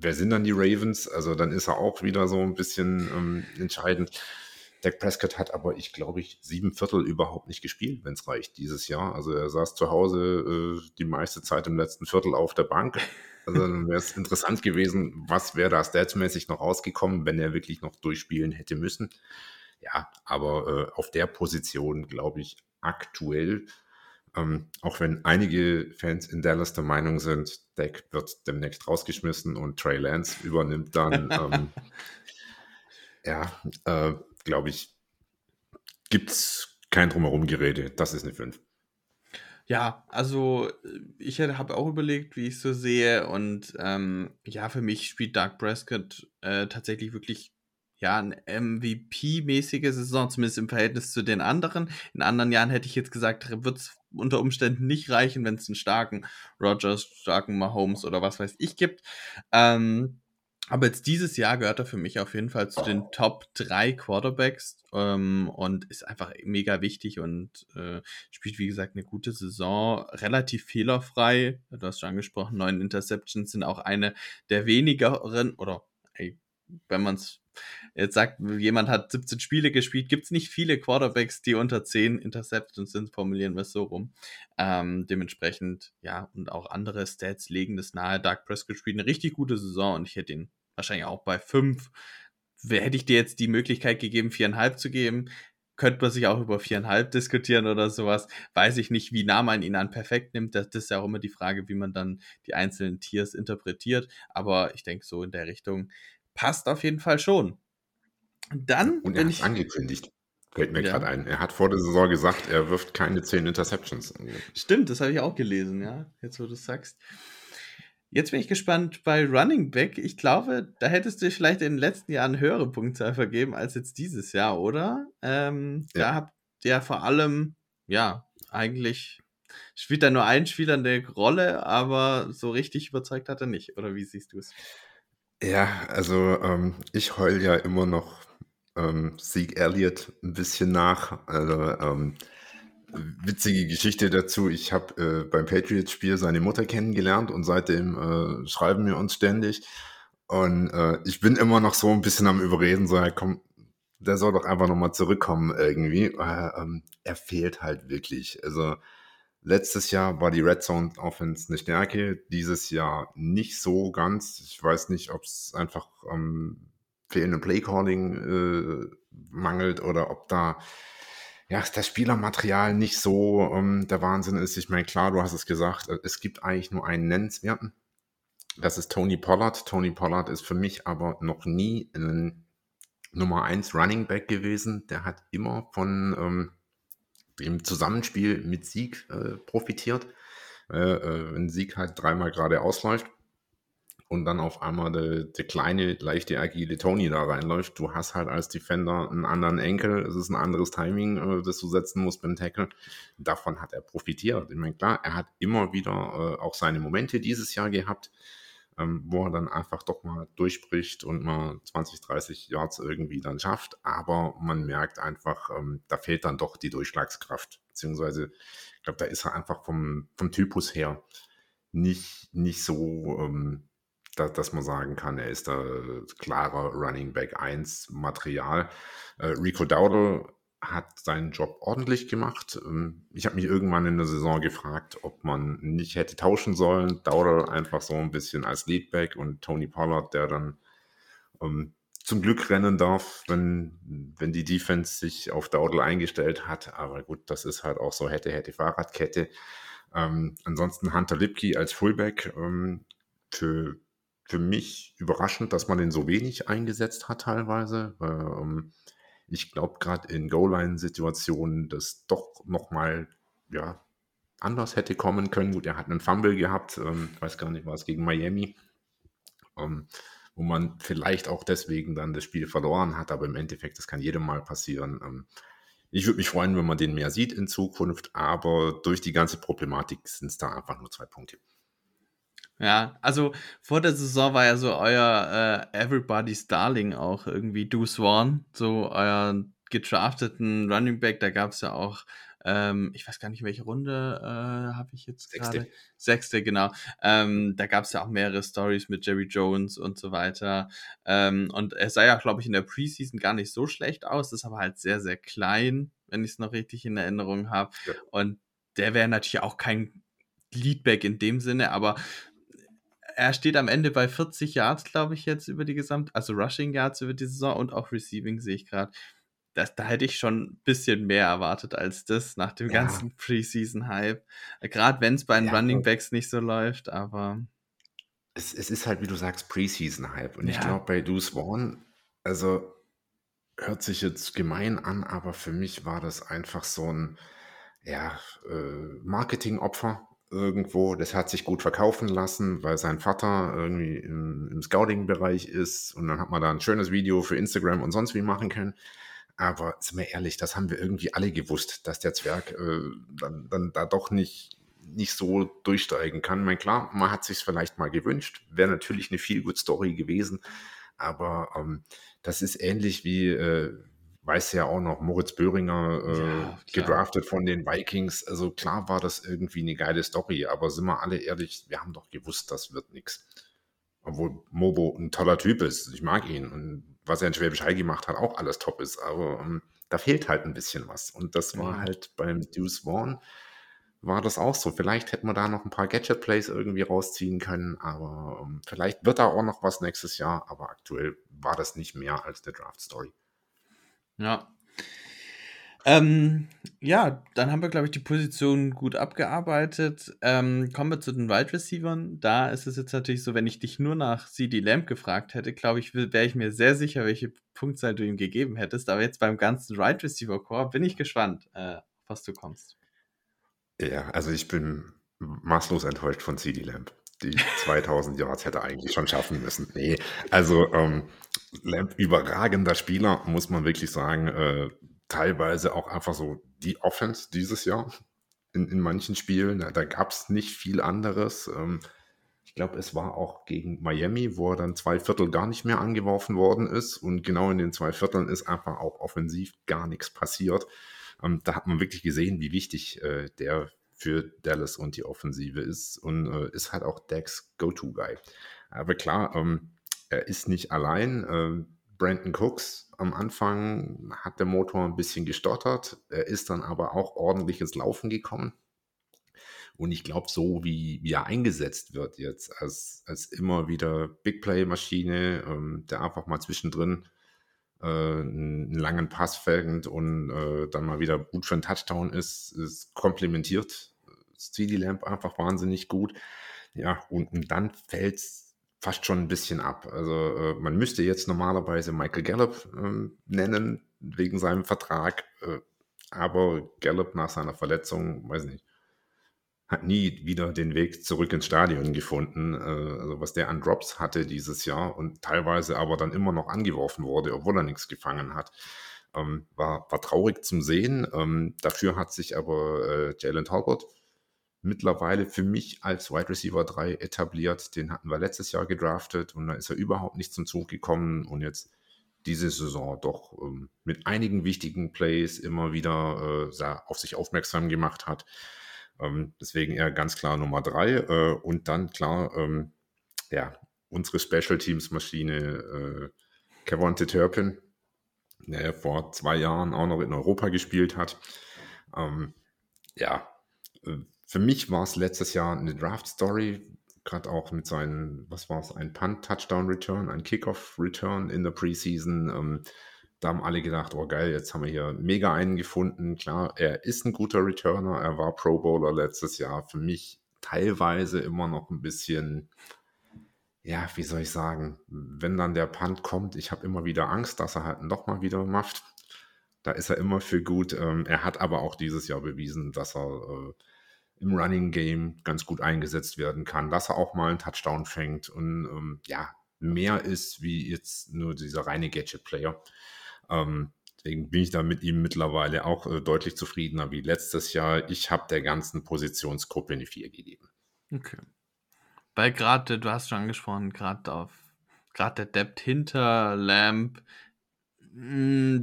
wer sind dann die Ravens? Also dann ist er auch wieder so ein bisschen ähm, entscheidend. Dak Prescott hat aber, ich glaube, ich sieben Viertel überhaupt nicht gespielt, wenn es reicht, dieses Jahr. Also er saß zu Hause äh, die meiste Zeit im letzten Viertel auf der Bank. Also dann wäre es interessant gewesen, was wäre da statsmäßig noch rausgekommen, wenn er wirklich noch durchspielen hätte müssen. Ja, aber äh, auf der Position, glaube ich, aktuell ähm, auch wenn einige Fans in Dallas der Meinung sind, Deck wird demnächst rausgeschmissen und Trey Lance übernimmt dann, (laughs) ähm, ja, äh, glaube ich, gibt es kein drumherum Gerede. Das ist eine 5. Ja, also ich habe auch überlegt, wie ich es so sehe. Und ähm, ja, für mich spielt Doug Prescott äh, tatsächlich wirklich ja, eine MVP-mäßige Saison, zumindest im Verhältnis zu den anderen. In anderen Jahren hätte ich jetzt gesagt, wird es unter Umständen nicht reichen, wenn es einen starken Rogers, starken Mahomes oder was weiß ich gibt. Ähm, aber jetzt dieses Jahr gehört er für mich auf jeden Fall zu den Top 3 Quarterbacks ähm, und ist einfach mega wichtig und äh, spielt, wie gesagt, eine gute Saison, relativ fehlerfrei. Du hast schon angesprochen, neun Interceptions sind auch eine der wenigeren, oder ey, wenn man es jetzt sagt, jemand hat 17 Spiele gespielt, gibt es nicht viele Quarterbacks, die unter 10 Interceptions sind, formulieren wir es so rum. Ähm, dementsprechend, ja, und auch andere Stats legen das nahe. Doug Prescott spielt eine richtig gute Saison und ich hätte ihn wahrscheinlich auch bei 5. Hätte ich dir jetzt die Möglichkeit gegeben, 4,5 zu geben, könnte man sich auch über 4,5 diskutieren oder sowas. Weiß ich nicht, wie nah man ihn an perfekt nimmt. Das, das ist ja auch immer die Frage, wie man dann die einzelnen Tiers interpretiert. Aber ich denke, so in der Richtung passt auf jeden Fall schon. Dann Und er hat angekündigt. Fällt mir ja. gerade ein. Er hat vor der Saison gesagt, er wirft keine 10 Interceptions. Stimmt, das habe ich auch gelesen, ja. Jetzt, wo du es sagst. Jetzt bin ich gespannt bei Running Back. Ich glaube, da hättest du vielleicht in den letzten Jahren höhere Punktzahl vergeben als jetzt dieses Jahr, oder? Ähm, ja. Da habt ihr vor allem, ja, eigentlich spielt da nur ein Spieler eine Rolle, aber so richtig überzeugt hat er nicht. Oder wie siehst du es? Ja, also ähm, ich heul ja immer noch ähm, Sieg Elliott ein bisschen nach. Also ähm, witzige Geschichte dazu. Ich habe äh, beim Patriots-Spiel seine Mutter kennengelernt und seitdem äh, schreiben wir uns ständig. Und äh, ich bin immer noch so ein bisschen am Überreden, so, ja, komm, der soll doch einfach nochmal zurückkommen irgendwie. Äh, ähm, er fehlt halt wirklich. Also Letztes Jahr war die Red Zone Offense eine Stärke, dieses Jahr nicht so ganz. Ich weiß nicht, ob es einfach am fehlenden Playcalling äh, mangelt oder ob da ja, das Spielermaterial nicht so ähm, der Wahnsinn ist. Ich meine, klar, du hast es gesagt, äh, es gibt eigentlich nur einen nennenswerten. Das ist Tony Pollard. Tony Pollard ist für mich aber noch nie ein Nummer 1 Running Back gewesen. Der hat immer von ähm, im Zusammenspiel mit Sieg äh, profitiert. Äh, äh, wenn Sieg halt dreimal gerade ausläuft und dann auf einmal der, der kleine, leichte, agile Tony da reinläuft, du hast halt als Defender einen anderen Enkel, es ist ein anderes Timing, äh, das du setzen musst beim Tackle. Davon hat er profitiert. Ich meine, klar, er hat immer wieder äh, auch seine Momente dieses Jahr gehabt. Ähm, wo er dann einfach doch mal durchbricht und mal 20, 30 Yards irgendwie dann schafft. Aber man merkt einfach, ähm, da fehlt dann doch die Durchschlagskraft. Beziehungsweise, ich glaube, da ist er einfach vom, vom Typus her nicht, nicht so, ähm, da, dass man sagen kann, er ist da klarer Running Back 1 Material. Äh, Rico Dowdle hat seinen Job ordentlich gemacht. Ähm, ich habe mich irgendwann in der Saison gefragt, ob man nicht hätte tauschen sollen. Dowdle einfach so ein bisschen als Leadback und Tony Pollard, der dann ähm, zum Glück rennen darf, wenn, wenn die Defense sich auf Dowdle eingestellt hat. Aber gut, das ist halt auch so hätte, hätte Fahrradkette. Ähm, ansonsten Hunter Lipke als Fullback. Ähm, für, für mich überraschend, dass man den so wenig eingesetzt hat teilweise. Ähm, ich glaube, gerade in Goal-Line-Situationen das doch nochmal ja, anders hätte kommen können. Gut, er hat einen Fumble gehabt, ähm, weiß gar nicht, was gegen Miami, ähm, wo man vielleicht auch deswegen dann das Spiel verloren hat, aber im Endeffekt, das kann jedem mal passieren. Ähm, ich würde mich freuen, wenn man den mehr sieht in Zukunft, aber durch die ganze Problematik sind es da einfach nur zwei Punkte. Ja, also vor der Saison war ja so euer äh, Everybody's Darling auch irgendwie Deuce Swan, so euer gedrafteten Running Back. Da gab es ja auch, ähm, ich weiß gar nicht, welche Runde äh, habe ich jetzt Sechste. gerade. Sechste, genau. Ähm, da gab es ja auch mehrere Stories mit Jerry Jones und so weiter. Ähm, und er sah ja, glaube ich, in der Preseason gar nicht so schlecht aus, ist aber halt sehr, sehr klein, wenn ich es noch richtig in Erinnerung habe. Ja. Und der wäre natürlich auch kein Leadback in dem Sinne, aber er steht am Ende bei 40 Yards, glaube ich, jetzt über die Gesamt, also Rushing Yards über die Saison und auch Receiving sehe ich gerade. Das, da hätte ich schon ein bisschen mehr erwartet als das nach dem Ja. ganzen Preseason-Hype. Gerade wenn es bei den Ja, Running Backs nicht so läuft, aber Es, es ist halt, wie du sagst, Preseason-Hype. Und ich Ja. glaube, bei Deuce Vaughn, also hört sich jetzt gemein an, aber für mich war das einfach so ein ja, äh, Marketingopfer irgendwo. Das hat sich gut verkaufen lassen, weil sein Vater irgendwie im, im Scouting-Bereich ist. Und dann hat man da ein schönes Video für Instagram und sonst wie machen können. Aber sind wir ehrlich, das haben wir irgendwie alle gewusst, dass der Zwerg äh, dann, dann da doch nicht, nicht so durchsteigen kann. Ich meine, klar, man hat sich vielleicht mal gewünscht, wäre natürlich eine viel gut Story gewesen, aber ähm, das ist ähnlich wie, äh, weiß ja auch noch, Moritz Böhringer äh, Ja, gedraftet von den Vikings. Also klar war das irgendwie eine geile Story, aber sind wir alle ehrlich, wir haben doch gewusst, das wird nichts. Obwohl Mobo ein toller Typ ist. Ich mag ihn. Und was er in Schwäbisch Hall gemacht hat, auch alles top ist. Aber ähm, da fehlt halt ein bisschen was. Und das war halt beim Deuce Vaughn war das auch so. Vielleicht hätten wir da noch ein paar Gadget-Plays irgendwie rausziehen können, aber ähm, vielleicht wird da auch noch was nächstes Jahr. Aber aktuell war das nicht mehr als eine Draft-Story. Ja. Ähm, ja, dann haben wir, glaube ich, die Position gut abgearbeitet. Ähm, kommen wir zu den Wide Receivern. Da ist es jetzt natürlich so, wenn ich dich nur nach CD Lamb gefragt hätte, glaube ich, wäre ich mir sehr sicher, welche Punktzahl du ihm gegeben hättest. Aber jetzt beim ganzen Wide Receiver Core bin ich gespannt, äh, was du kommst. Ja, also ich bin maßlos enttäuscht von CD Lamb. Die 2000 Yards hätte eigentlich schon schaffen müssen. Nee, also ähm, Lamb, überragender Spieler, muss man wirklich sagen. Äh, teilweise auch einfach so die Offense dieses Jahr in, in manchen Spielen. Da, da gab es nicht viel anderes. Ähm, ich glaube, es war auch gegen Miami, wo er dann zwei Viertel gar nicht mehr angeworfen worden ist. Und genau in den zwei Vierteln ist einfach auch offensiv gar nichts passiert. Ähm, da hat man wirklich gesehen, wie wichtig äh, der für Dallas und die Offensive ist und äh, ist halt auch Dax Go-To-Guy. Aber klar, ähm, er ist nicht allein. Ähm, Brandon Cooks am Anfang hat der Motor ein bisschen gestottert. Er ist dann aber auch ordentlich ins Laufen gekommen. Und ich glaube, so wie, wie er eingesetzt wird jetzt, als, als immer wieder Big Play-Maschine, ähm, der einfach mal zwischendrin äh, einen langen Pass fängt und äh, dann mal wieder gut für einen Touchdown ist, ist komplementiert CD Lamp einfach wahnsinnig gut. Ja, und, und dann fällt es fast schon ein bisschen ab. Also äh, man müsste jetzt normalerweise Michael Gallup ähm, nennen, wegen seinem Vertrag. Äh, aber Gallup nach seiner Verletzung, weiß nicht, hat nie wieder den Weg zurück ins Stadion gefunden. Äh, also was der an Drops hatte dieses Jahr und teilweise aber dann immer noch angeworfen wurde, obwohl er nichts gefangen hat. Ähm, war, war traurig zum Sehen. Ähm, dafür hat sich aber äh, Jalen Talbot mittlerweile für mich als Wide Receiver 3 etabliert. Den hatten wir letztes Jahr gedraftet und da ist er überhaupt nicht zum Zug gekommen und jetzt diese Saison doch ähm, mit einigen wichtigen Plays immer wieder äh, auf sich aufmerksam gemacht hat. Ähm, deswegen eher ganz klar Nummer 3 äh, und dann klar, ähm, ja, unsere Special Teams Maschine äh, Kevin Turpin, der vor zwei Jahren auch noch in Europa gespielt hat. Ähm, ja, äh, für mich war es letztes Jahr eine Draft-Story, gerade auch mit seinen, was war es, ein Punt-Touchdown-Return, ein Kickoff-Return in der Preseason. Ähm, da haben alle gedacht, oh geil, jetzt haben wir hier mega einen gefunden. Klar, er ist ein guter Returner, er war Pro Bowler letztes Jahr. Für mich teilweise immer noch ein bisschen, ja, wie soll ich sagen, wenn dann der Punt kommt, ich habe immer wieder Angst, dass er halt nochmal wieder macht. Da ist er immer für gut. Ähm, er hat aber auch dieses Jahr bewiesen, dass er äh, im Running Game ganz gut eingesetzt werden kann, dass er auch mal einen Touchdown fängt und ähm, ja, mehr ist wie jetzt nur dieser reine Gadget-Player. Ähm, deswegen bin ich da mit ihm mittlerweile auch äh, deutlich zufriedener wie letztes Jahr. Ich habe der ganzen Positionsgruppe eine 4 gegeben. Okay. Weil gerade, du hast schon angesprochen, gerade auf gerade der Depth hinter Lamp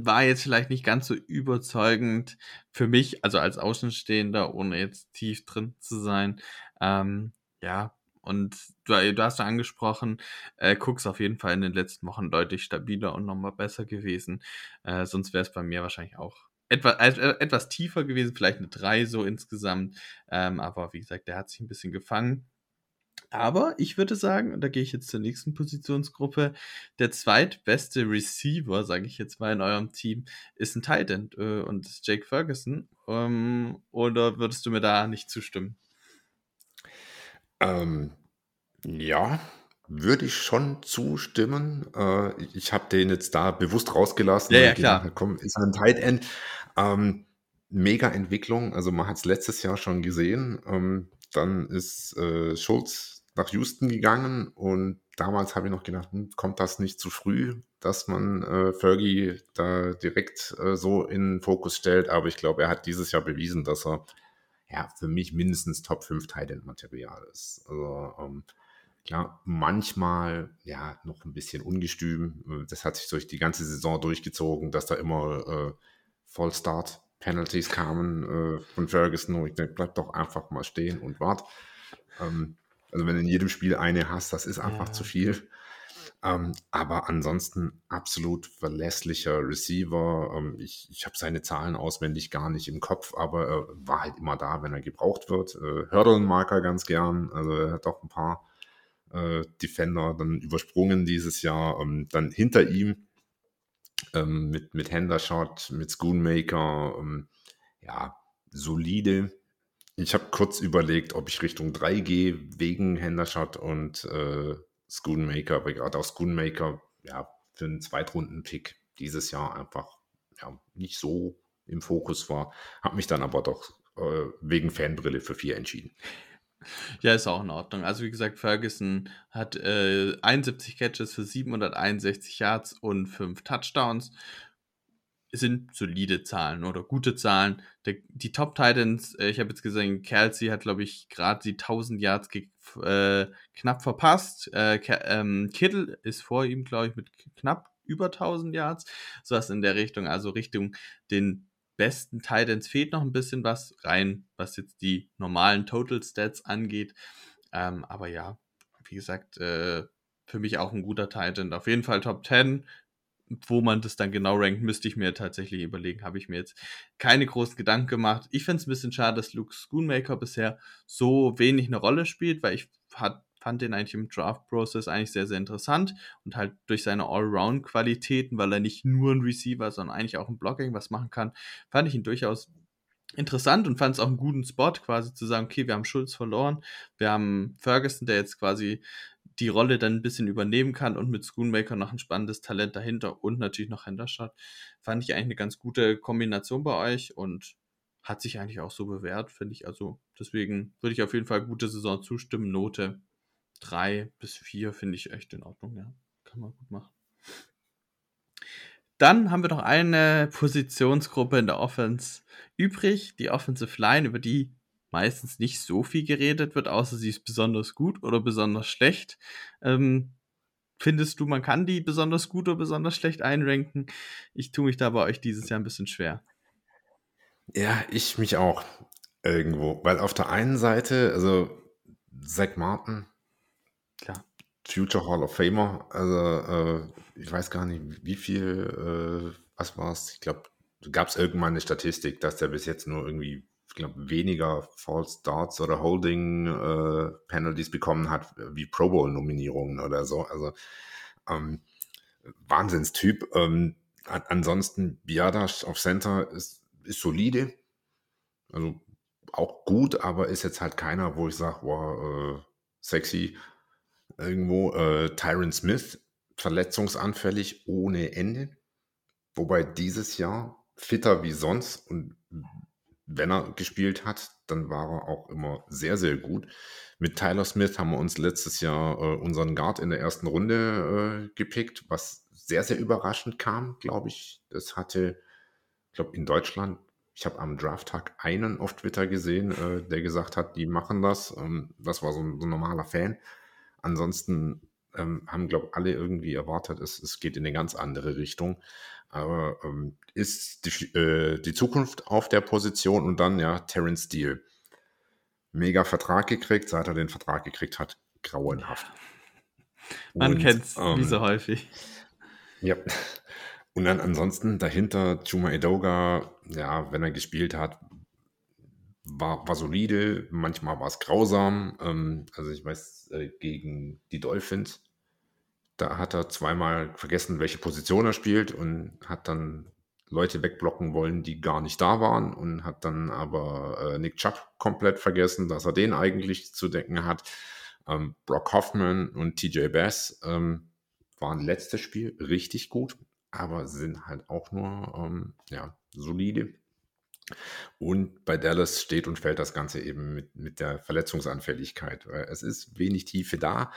war jetzt vielleicht nicht ganz so überzeugend für mich, also als Außenstehender, ohne jetzt tief drin zu sein. Ähm, ja, und du, du hast ja angesprochen, äh, Cooks auf jeden Fall in den letzten Wochen deutlich stabiler und nochmal besser gewesen. Äh, sonst wäre es bei mir wahrscheinlich auch etwas, äh, etwas tiefer gewesen, vielleicht eine 3 so insgesamt. Ähm, aber wie gesagt, der hat sich ein bisschen gefangen. Aber ich würde sagen, und da gehe ich jetzt zur nächsten Positionsgruppe, der zweitbeste Receiver, sage ich jetzt mal in eurem Team, ist ein Titan äh, und ist Jake Ferguson. Ähm, oder würdest du mir da nicht zustimmen? Ähm, ja, würde ich schon zustimmen. Äh, ich habe den jetzt da bewusst rausgelassen. Ja, ja, klar. Gedacht, komm, ist ein Tight End. Ähm, mega Entwicklung. Also man hat es letztes Jahr schon gesehen. Ähm, dann ist äh, Schulz nach Houston gegangen und damals habe ich noch gedacht, hm, kommt das nicht zu früh, dass man äh, Fergie da direkt äh, so in den Fokus stellt. Aber ich glaube, er hat dieses Jahr bewiesen, dass er ja für mich mindestens Top 5 Titan Material ist. Also ähm, klar, manchmal ja noch ein bisschen ungestüm. Das hat sich durch die ganze Saison durchgezogen, dass da immer äh, Vollstart Penalties kamen äh, von Ferguson und ich denke, bleib doch einfach mal stehen und wart. Ähm, also wenn du in jedem Spiel eine hast, das ist einfach ja. zu viel. Ähm, aber ansonsten absolut verlässlicher Receiver. Ähm, ich ich habe seine Zahlen auswendig gar nicht im Kopf, aber er war halt immer da, wenn er gebraucht wird. Äh, Hürdeln mag er ganz gern. Also er hat auch ein paar äh, Defender dann übersprungen dieses Jahr. Ähm, dann hinter ihm ähm, mit, mit Hendershot, mit Schoonmaker, ähm, ja, solide ich habe kurz überlegt, ob ich Richtung 3 gehe, wegen Hendershot und äh, Schoonmaker, aber gerade auch Schoonmaker, ja, für einen Zweitrunden-Pick dieses Jahr einfach ja, nicht so im Fokus war. Habe mich dann aber doch äh, wegen Fanbrille für 4 entschieden. Ja, ist auch in Ordnung. Also wie gesagt, Ferguson hat äh, 71 Catches für 761 Yards und 5 Touchdowns sind solide Zahlen oder gute Zahlen. Der, die Top Titans, äh, ich habe jetzt gesehen, Kelsey hat, glaube ich, gerade die 1000 Yards äh, knapp verpasst. Äh, ähm, Kittle ist vor ihm, glaube ich, mit knapp über 1000 Yards. So was in der Richtung, also Richtung den besten Titans fehlt noch ein bisschen was rein, was jetzt die normalen Total Stats angeht. Ähm, aber ja, wie gesagt, äh, für mich auch ein guter Titan. Auf jeden Fall Top 10 wo man das dann genau rankt, müsste ich mir tatsächlich überlegen. Habe ich mir jetzt keine großen Gedanken gemacht. Ich finde es ein bisschen schade, dass Luke Schoonmaker bisher so wenig eine Rolle spielt, weil ich hat, fand den eigentlich im Draft-Prozess eigentlich sehr, sehr interessant und halt durch seine Allround-Qualitäten, weil er nicht nur ein Receiver, sondern eigentlich auch ein Blocking was machen kann, fand ich ihn durchaus interessant und fand es auch einen guten Spot, quasi zu sagen, okay, wir haben Schulz verloren, wir haben Ferguson, der jetzt quasi die Rolle dann ein bisschen übernehmen kann und mit Schoonmaker noch ein spannendes Talent dahinter und natürlich noch Hendershot. Fand ich eigentlich eine ganz gute Kombination bei euch und hat sich eigentlich auch so bewährt, finde ich. Also deswegen würde ich auf jeden Fall gute Saison zustimmen. Note 3 bis 4 finde ich echt in Ordnung, ja. Kann man gut machen. Dann haben wir noch eine Positionsgruppe in der Offense übrig, die Offensive Line, über die meistens nicht so viel geredet wird, außer sie ist besonders gut oder besonders schlecht. Ähm, findest du, man kann die besonders gut oder besonders schlecht einranken? Ich tue mich da bei euch dieses Jahr ein bisschen schwer. Ja, ich mich auch irgendwo. Weil auf der einen Seite, also Zach Martin, Klar. Future Hall of Famer, also äh, ich weiß gar nicht, wie viel, äh, was war es? Ich glaube, gab es irgendwann eine Statistik, dass der bis jetzt nur irgendwie, ich glaube, weniger False Starts oder Holding äh, Penalties bekommen hat, wie Pro Bowl Nominierungen oder so. Also ähm, Wahnsinnstyp. Ähm, ansonsten Biadasch auf Center ist, ist solide. Also auch gut, aber ist jetzt halt keiner, wo ich sage, wow, äh, sexy. Irgendwo äh, Tyron Smith, verletzungsanfällig ohne Ende. Wobei dieses Jahr fitter wie sonst und wenn er gespielt hat, dann war er auch immer sehr, sehr gut. Mit Tyler Smith haben wir uns letztes Jahr äh, unseren Guard in der ersten Runde äh, gepickt, was sehr, sehr überraschend kam, glaube ich. Das hatte, ich glaube, in Deutschland, ich habe am Drafttag einen auf Twitter gesehen, äh, der gesagt hat, die machen das. Ähm, das war so ein, so ein normaler Fan. Ansonsten ähm, haben, glaube ich, alle irgendwie erwartet, es, es geht in eine ganz andere Richtung. Aber ähm, ist die, äh, die Zukunft auf der Position und dann ja Terence Steele. Mega Vertrag gekriegt, seit er den Vertrag gekriegt hat, grauenhaft. (laughs) Man kennt es ähm, wie so häufig. Ja. Und dann ansonsten dahinter Juma Edoga, ja, wenn er gespielt hat, war, war solide, manchmal war es grausam. Ähm, also ich weiß, äh, gegen die Dolphins, da hat er zweimal vergessen, welche Position er spielt und hat dann Leute wegblocken wollen, die gar nicht da waren und hat dann aber äh, Nick Chubb komplett vergessen, dass er den eigentlich zu denken hat. Ähm, Brock Hoffman und TJ Bass ähm, waren letztes Spiel richtig gut, aber sind halt auch nur ähm, ja, solide. Und bei Dallas steht und fällt das Ganze eben mit, mit der Verletzungsanfälligkeit. Es ist wenig Tiefe da.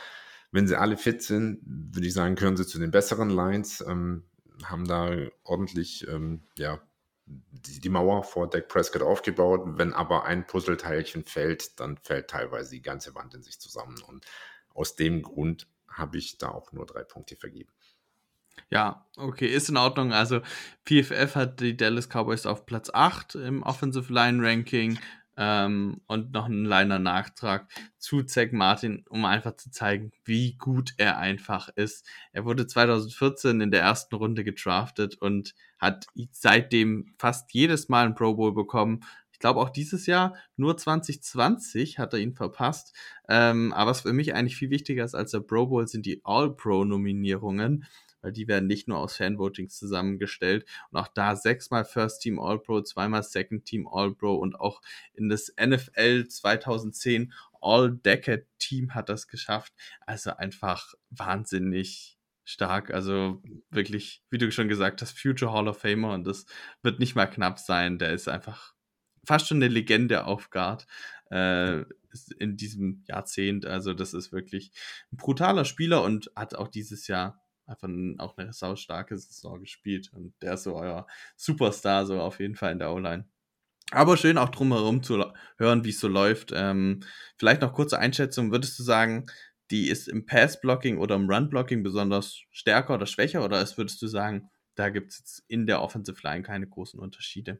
Wenn sie alle fit sind, würde ich sagen, gehören sie zu den besseren Lines, ähm, haben da ordentlich ähm, ja, die, die, Mauer vor Dak Prescott aufgebaut. Wenn aber ein Puzzleteilchen fällt, dann fällt teilweise die ganze Wand in sich zusammen. Und aus dem Grund habe ich da auch nur drei Punkte vergeben. Ja, okay, ist in Ordnung. Also PFF hat die Dallas Cowboys auf Platz 8 im Offensive Line Ranking ähm, und noch einen kleiner Nachtrag zu Zach Martin, um einfach zu zeigen, wie gut er einfach ist. Er wurde 2014 in der ersten Runde gedraftet und hat seitdem fast jedes Mal einen Pro Bowl bekommen. Ich glaube auch dieses Jahr, nur 2020 hat er ihn verpasst. Ähm, aber was für mich eigentlich viel wichtiger ist als der Pro Bowl sind die All-Pro-Nominierungen weil die werden nicht nur aus Fanvotings zusammengestellt. Und auch da sechsmal First Team All-Pro, zweimal Second Team All-Pro und auch in das NFL 2010 All-Decade-Team hat das geschafft. Also einfach wahnsinnig stark. Also wirklich, wie du schon gesagt hast, Future Hall of Famer und das wird nicht mal knapp sein. Der ist einfach fast schon eine Legende auf Guard äh, in diesem Jahrzehnt. Also das ist wirklich ein brutaler Spieler und hat auch dieses Jahr einfach auch eine saustarke Saison gespielt. Und der ist so euer Superstar, so auf jeden Fall in der O-Line. Aber schön auch drumherum zu hören, wie es so läuft. Ähm, vielleicht noch kurze Einschätzung. Würdest du sagen, die ist im Pass-Blocking oder im Run-Blocking besonders stärker oder schwächer? Oder würdest du sagen, da gibt es jetzt in der Offensive Line keine großen Unterschiede?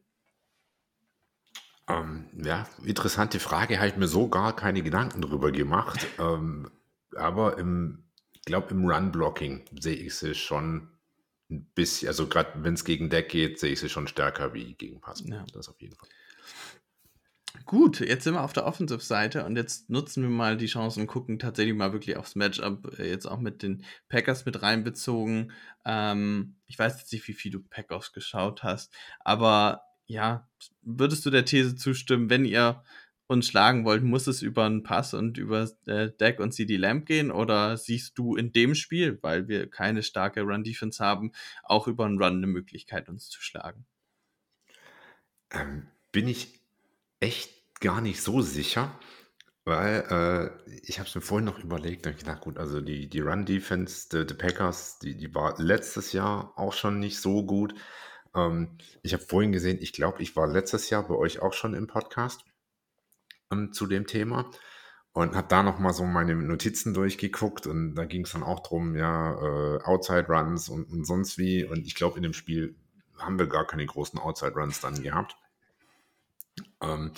Ähm, ja, interessante Frage. Habe ich mir so gar keine Gedanken drüber gemacht. ähm, aber im glaube, im Run-Blocking sehe ich sie schon ein bisschen, also gerade wenn es gegen Deck geht, sehe ich sie schon stärker wie gegen Pass. Ja. Das auf jeden Fall. Gut, jetzt sind wir auf der Offensive-Seite und jetzt nutzen wir mal die Chance und gucken tatsächlich mal wirklich aufs Matchup, äh, jetzt auch mit den Packers mit reinbezogen. Ähm, ich weiß jetzt nicht, wie viel du Packers geschaut hast, aber ja, würdest du der These zustimmen, wenn ihr uns schlagen wollt, muss es über einen Pass und über äh, Deck und CD Lamp gehen? Oder siehst du in dem Spiel, weil wir keine starke Run-Defense haben, auch über einen Run eine Möglichkeit, uns zu schlagen? Ähm, bin ich echt gar nicht so sicher, weil äh, ich habe es mir vorhin noch überlegt und ich dachte, gut, also die, die Run-Defense der, der Packers, die, die war letztes Jahr auch schon nicht so gut. Ähm, ich habe vorhin gesehen, ich glaube, ich war letztes Jahr bei euch auch schon im Podcast ähm, zu dem Thema und habe da nochmal so meine Notizen durchgeguckt und da ging es dann auch drum, ja, äh, Outside Runs und, und sonst wie. Und ich glaube, in dem Spiel haben wir gar keine großen Outside Runs dann gehabt. Ähm,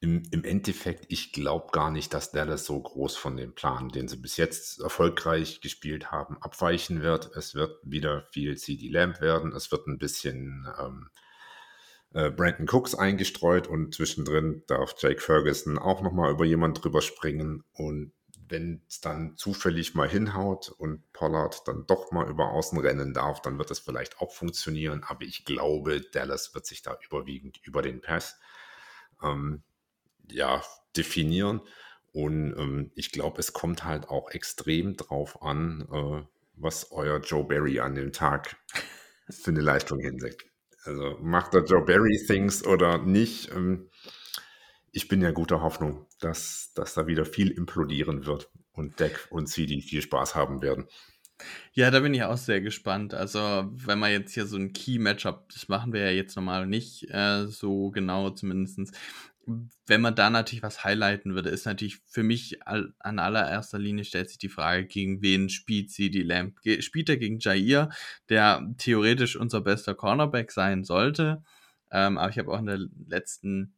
im, Im Endeffekt, ich glaube gar nicht, dass Dallas so groß von dem Plan, den sie bis jetzt erfolgreich gespielt haben, abweichen wird. Es wird wieder viel CD Lamp werden. Es wird ein bisschen ähm, äh, Brandon Cooks eingestreut und zwischendrin darf Jake Ferguson auch nochmal über jemand drüber springen. Und wenn es dann zufällig mal hinhaut und Pollard dann doch mal über außen rennen darf, dann wird es vielleicht auch funktionieren. Aber ich glaube, Dallas wird sich da überwiegend über den Pass ähm, ja, definieren. Und ähm, ich glaube, es kommt halt auch extrem drauf an, äh, was euer Joe Barry an dem Tag für eine Leistung hinsetzt. Also macht der Joe Barry Things oder nicht? Ähm, ich bin ja guter Hoffnung, dass, dass da wieder viel implodieren wird und Deck und CD viel Spaß haben werden. Ja, da bin ich auch sehr gespannt. Also, wenn man jetzt hier so ein Key-Matchup, das machen wir ja jetzt normal nicht äh, so genau zumindest. Wenn man da natürlich was highlighten würde, ist natürlich für mich an allererster Linie stellt sich die Frage, gegen wen spielt CD Lamb? Ge spielt er gegen Jair, der theoretisch unser bester Cornerback sein sollte? Ähm, aber ich habe auch in der letzten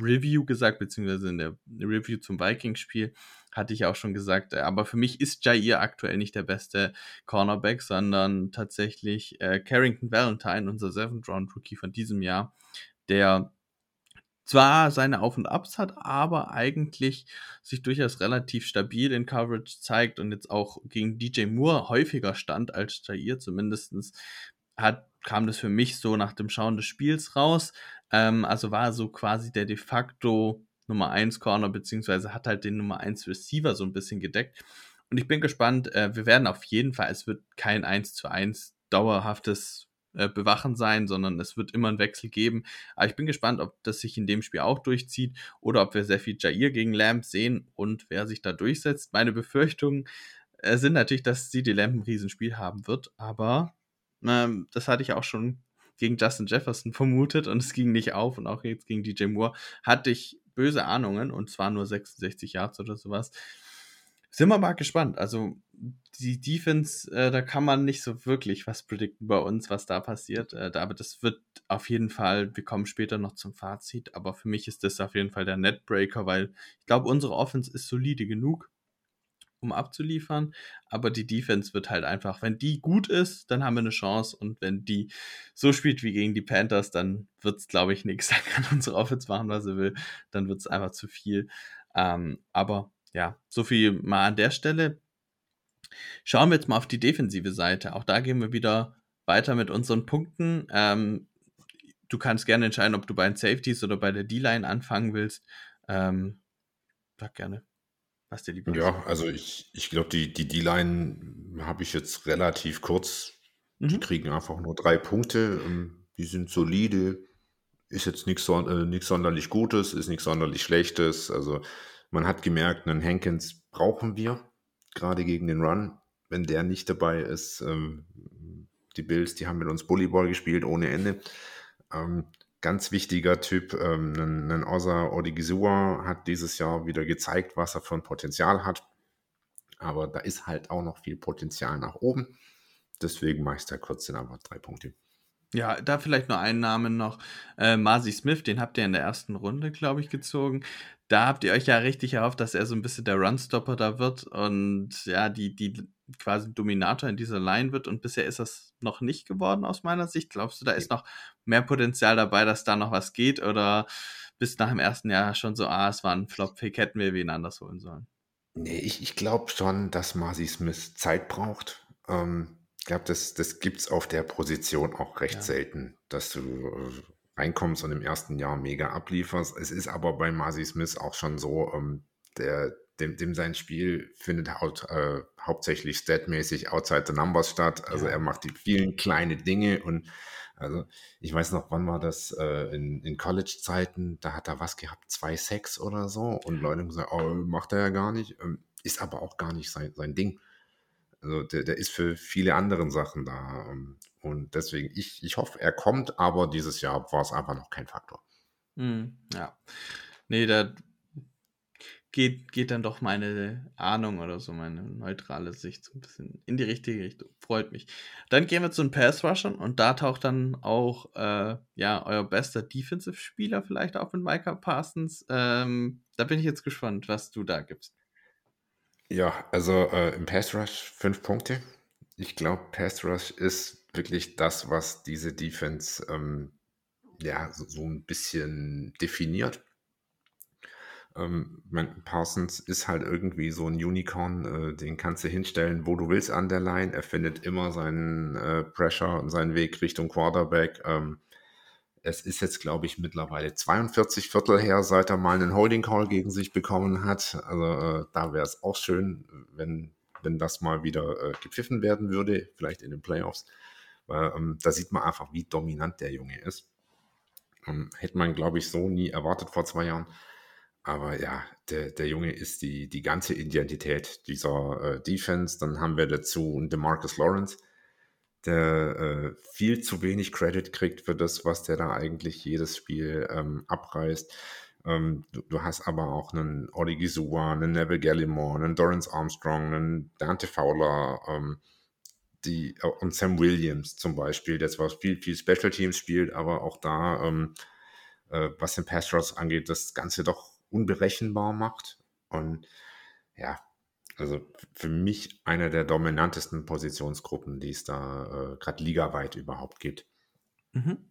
Review gesagt, beziehungsweise in der Review zum Vikings-Spiel, hatte ich auch schon gesagt, äh, aber für mich ist Jair aktuell nicht der beste Cornerback, sondern tatsächlich äh, Carrington Valentine, unser Seventh Round Rookie von diesem Jahr, der zwar seine Auf und Abs hat, aber eigentlich sich durchaus relativ stabil in Coverage zeigt und jetzt auch gegen DJ Moore häufiger stand als Jair zumindestens hat kam das für mich so nach dem Schauen des Spiels raus. Ähm, also war so quasi der de facto Nummer 1 Corner, beziehungsweise hat halt den Nummer 1 Receiver so ein bisschen gedeckt. Und ich bin gespannt, äh, wir werden auf jeden Fall, es wird kein 1 zu 1 dauerhaftes äh, Bewachen sein, sondern es wird immer einen Wechsel geben. Aber ich bin gespannt, ob das sich in dem Spiel auch durchzieht oder ob wir sehr viel Jair gegen Lamb sehen und wer sich da durchsetzt. Meine Befürchtungen äh, sind natürlich, dass sie die Lamb ein Riesenspiel haben wird, aber ähm, das hatte ich auch schon gegen Justin Jefferson (laughs) vermutet und es ging nicht auf und auch jetzt gegen DJ Moore hatte ich böse Ahnungen und zwar nur 66 Yards oder sowas. Sind wir mal gespannt. Also die Defense, äh, da kann man nicht so wirklich was predikten bei uns, was da passiert. Äh, aber das wird auf jeden Fall, wir kommen später noch zum Fazit, aber für mich ist das auf jeden Fall der Netbreaker, weil ich glaube, unsere Offense ist solide genug um abzuliefern. Aber die Defense wird halt einfach, wenn die gut ist, dann haben wir eine Chance. Und wenn die so spielt wie gegen die Panthers, dann wird es, glaube ich, nichts. (laughs) Da kann unsere Offense machen, was sie will. Dann wird es einfach zu viel. Ähm, aber ja, so viel mal an der Stelle. Schauen wir jetzt mal auf die defensive Seite. Auch da gehen wir wieder weiter mit unseren Punkten. Ähm, du kannst gerne entscheiden, ob du bei den Safeties oder bei der D-Line anfangen willst. Ähm, sag gerne. Was dir lieber Ja, also ich, ich glaube, die die D-Line habe ich jetzt relativ kurz. Die mhm. kriegen einfach nur drei Punkte. Ähm, die sind solide. Ist jetzt nichts äh, sonderlich Gutes, ist nichts sonderlich Schlechtes. Also man hat gemerkt, einen Hankins brauchen wir, gerade gegen den Run. Wenn der nicht dabei ist, ähm, die Bills, die haben mit uns Bullyball gespielt ohne Ende. Ähm, ganz wichtiger Typ. Ähm, ein, Osa Odigizua hat dieses Jahr wieder gezeigt, was er für ein Potenzial hat. Aber da ist halt auch noch viel Potenzial nach oben. Deswegen mache ich da kurz den einfach drei Punkte. Ja, da vielleicht nur einen Namen noch. Äh, Marcy Smith, den habt ihr in der ersten Runde, glaube ich, gezogen. Da habt ihr euch ja richtig erhofft, dass er so ein bisschen der Runstopper da wird und ja, die, die quasi Dominator in dieser Line wird. Und bisher ist das noch nicht geworden aus meiner Sicht. Glaubst du, da ist noch mehr Potenzial dabei, dass da noch was geht? Oder bis nach dem ersten Jahr schon so, ah, es war ein Flop-Pick, hätten wir wen anders holen sollen? Nee, ich, ich glaube schon, dass Marcy Smith Zeit braucht. Ähm, ich glaube, das, das gibt es auf der Position auch recht ja. selten, dass du äh, reinkommst und im ersten Jahr mega ablieferst. Es ist aber bei Marcy Smith auch schon so, ähm, der, dem, dem sein Spiel findet haut, äh, hauptsächlich statmäßig outside the numbers statt. Also ja. er macht die vielen kleine Dinge und also ich weiß noch, wann war das äh, in, in College-Zeiten, da hat er was gehabt, zwei Sex oder so und Leute haben gesagt, oh, macht er ja gar nicht, ähm, ist aber auch gar nicht sein, sein Ding. Also der, der ist für viele andere Sachen da. Ähm, und deswegen, ich, ich hoffe, er kommt, aber dieses Jahr war es einfach noch kein Faktor. Mm, ja. Nee, da geht, geht dann doch meine Ahnung oder so, meine neutrale Sicht so ein bisschen in die richtige Richtung. Freut mich. Dann gehen wir zu den Pass-Rushern und da taucht dann auch, äh, ja, euer bester Defensive-Spieler vielleicht auf mit Micah Parsons. Ähm, da bin ich jetzt gespannt, was du da gibst. Ja, also äh, im Pass Rush fünf Punkte. Ich glaube, Pass Rush ist wirklich das, was diese Defense ähm, ja so, ein bisschen definiert. Ähm, Parsons ist halt irgendwie so ein Unicorn, äh, den kannst du hinstellen, wo du willst an der Line. Er findet immer seinen äh, Pressure und seinen Weg Richtung Quarterback. Ähm, es ist jetzt, glaube ich, mittlerweile 42 Viertel her, seit er mal einen Holding Call gegen sich bekommen hat. Also äh, da wäre es auch schön, wenn, wenn das mal wieder äh, gepfiffen werden würde, vielleicht in den Playoffs. Ähm, da sieht man einfach, wie dominant der Junge ist. Ähm, hätte man, glaube ich, so nie erwartet vor zwei Jahren. Aber ja, der, der Junge ist die, die ganze Identität dieser äh, Defense. Dann haben wir dazu einen DeMarcus Lawrence, der äh, viel zu wenig Credit kriegt für das, was der da eigentlich jedes Spiel ähm, abreißt. Ähm, du, du, hast aber auch einen Odi Gizua, einen Neville Gallimore, einen Dorrance Armstrong, einen Dante Fowler, ähm, die, äh, und Sam Williams zum Beispiel, der zwar viel, viel Special Teams spielt, aber auch da, ähm, äh, was den Pass Rush angeht, das Ganze doch unberechenbar macht. Und ja, also für mich eine der dominantesten Positionsgruppen, die es da äh, gerade ligaweit überhaupt gibt. Mhm.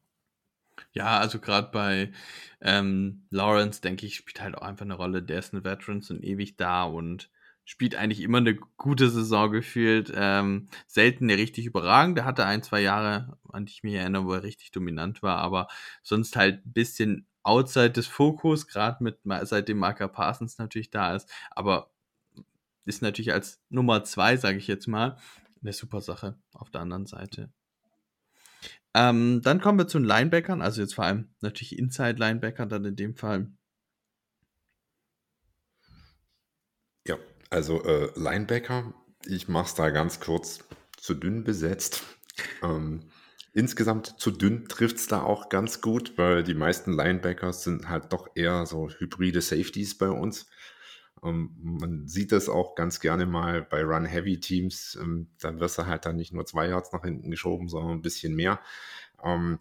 Ja, also gerade bei ähm, Lawrence, denke ich, spielt halt auch einfach eine Rolle. Der ist ein Veteran und ewig da und spielt eigentlich immer eine gute Saison gefühlt. Ähm, selten eine richtig überragend. Der hatte ein, zwei Jahre, an die ich mich erinnere, wo er richtig dominant war, aber sonst halt ein bisschen outside des Fokus, gerade mit seitdem Marker Parsons natürlich da ist, aber ist natürlich als Nummer zwei, sage ich jetzt mal, eine super Sache auf der anderen Seite. Ähm, dann kommen wir zu den Linebackern, also jetzt vor allem natürlich Inside-Linebacker dann in dem Fall. Ja, also äh, Linebacker, ich mache es da ganz kurz zu dünn besetzt. Ähm, Insgesamt zu dünn trifft es da auch ganz gut, weil die meisten Linebackers sind halt doch eher so hybride Safeties bei uns. Ähm, man sieht das auch ganz gerne mal bei Run-Heavy-Teams. Ähm, dann wirst du halt dann nicht nur zwei Yards nach hinten geschoben, sondern ein bisschen mehr. Ähm,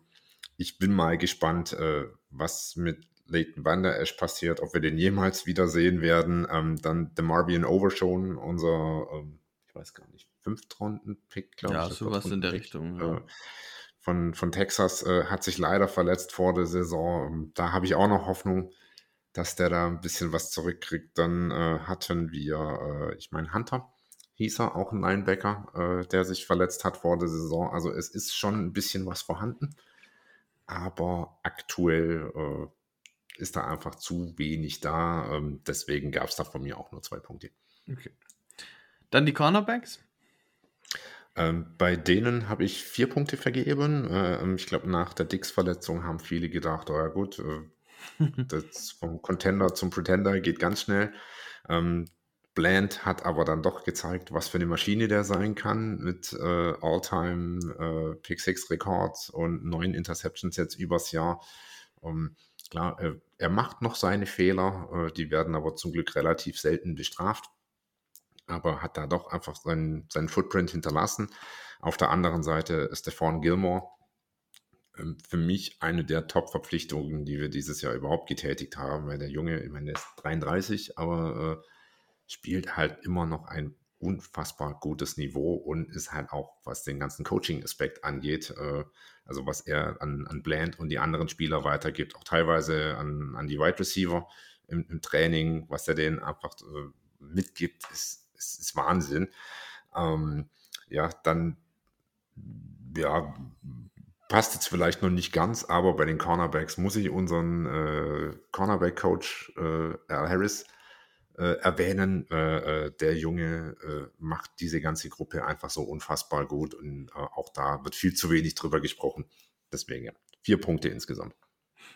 ich bin mal gespannt, äh, was mit Leighton Vander Esch passiert, ob wir den jemals wieder sehen werden. Ähm, dann Marvian Overshone, unser, ähm, ich weiß gar nicht, Fünftrunden-Pick, glaube ja, ich. Ja, sowas in der Richtung. Ja. Äh, von, von Texas äh, hat sich leider verletzt vor der Saison. Ähm, da habe ich auch noch Hoffnung, dass der da ein bisschen was zurückkriegt. Dann äh, hatten wir, äh, ich meine, Hunter hieß er, auch ein Linebacker, äh, der sich verletzt hat vor der Saison. Also es ist schon ein bisschen was vorhanden, aber aktuell äh, ist da einfach zu wenig da. Ähm, deswegen gab es da von mir auch nur zwei Punkte. Okay. Dann die Cornerbacks. Ähm, bei denen habe ich vier Punkte vergeben. Ähm, ich glaube, nach der Dix-Verletzung haben viele gedacht, oh ja gut, äh, (laughs) das vom Contender zum Pretender geht ganz schnell. Ähm, Bland hat aber dann doch gezeigt, was für eine Maschine der sein kann mit äh, All-Time äh, Pick 6 Records und neun Interceptions jetzt übers Jahr. Um, klar, äh, er macht noch seine Fehler, äh, die werden aber zum Glück relativ selten bestraft aber hat da doch einfach seinen, seinen Footprint hinterlassen. Auf der anderen Seite ist Stefan Gilmore ähm, für mich eine der Top-Verpflichtungen, die wir dieses Jahr überhaupt getätigt haben, weil der Junge, ich meine, der ist 33, aber äh, spielt halt immer noch ein unfassbar gutes Niveau und ist halt auch, was den ganzen Coaching-Aspekt angeht, äh, also was er an, an Bland und die anderen Spieler weitergibt, auch teilweise an, an die Wide Receiver im, im Training, was er denen einfach äh, mitgibt, ist ist, ist Wahnsinn. Ähm, ja, dann, ja, passt jetzt vielleicht noch nicht ganz, aber bei den Cornerbacks muss ich unseren äh, Cornerback-Coach äh, Al Harris äh, erwähnen. Äh, äh, der Junge äh, macht diese ganze Gruppe einfach so unfassbar gut und auch da wird viel zu wenig drüber gesprochen. Deswegen ja, vier Punkte insgesamt.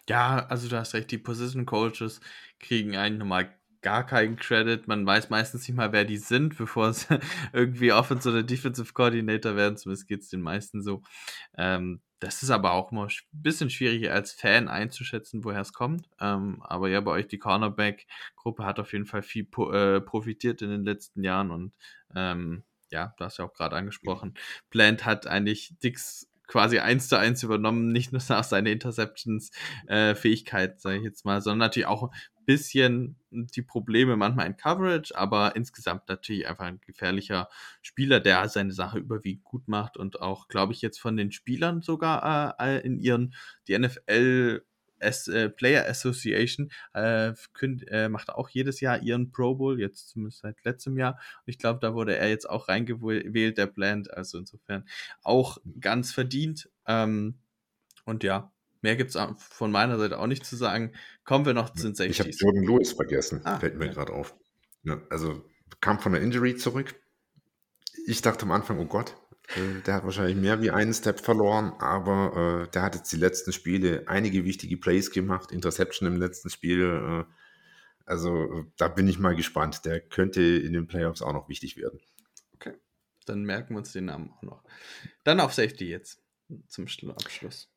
Ja, also du hast recht, die Position Coaches kriegen einen nochmal gar keinen Credit. Man weiß meistens nicht mal, wer die sind, bevor sie (laughs) irgendwie Offensive oder Defensive Coordinator werden. Zumindest geht es den meisten so. Ähm, das ist aber auch mal ein bisschen schwierig als Fan einzuschätzen, woher es kommt. Ähm, aber ja, bei euch die Cornerback-Gruppe hat auf jeden Fall viel äh, profitiert in den letzten Jahren und ähm, ja, du hast ja auch gerade angesprochen. Plant hat eigentlich Dix quasi eins zu eins übernommen, nicht nur nach seiner Interceptions-Fähigkeit, äh, sage ich jetzt mal, sondern natürlich auch ein bisschen die Probleme manchmal in Coverage, aber insgesamt natürlich einfach ein gefährlicher Spieler, der seine Sache überwiegend gut macht und auch, glaube ich, jetzt von den Spielern sogar äh, in ihren, die NFL As, äh, Player Association äh, könnt, äh, macht auch jedes Jahr ihren Pro Bowl, jetzt zumindest seit letztem Jahr. Und ich glaube, da wurde er jetzt auch reingewählt, der Blend. Also insofern auch ganz verdient. Ähm, und ja, mehr gibt es von meiner Seite auch nicht zu sagen. Kommen wir noch zu den Safeties. Ich habe Jordan Lewis vergessen, ah, fällt mir ja. gerade auf. Ja, also kam von der Injury zurück. Ich dachte am Anfang, oh Gott, der hat wahrscheinlich mehr wie einen Step verloren, aber äh, der hat jetzt die letzten Spiele einige wichtige Plays gemacht, Interception im letzten Spiel. Äh, also da bin ich mal gespannt. Der könnte in den Playoffs auch noch wichtig werden. Okay, dann merken wir uns den Namen auch noch. Dann auf Safety jetzt zum Abschluss.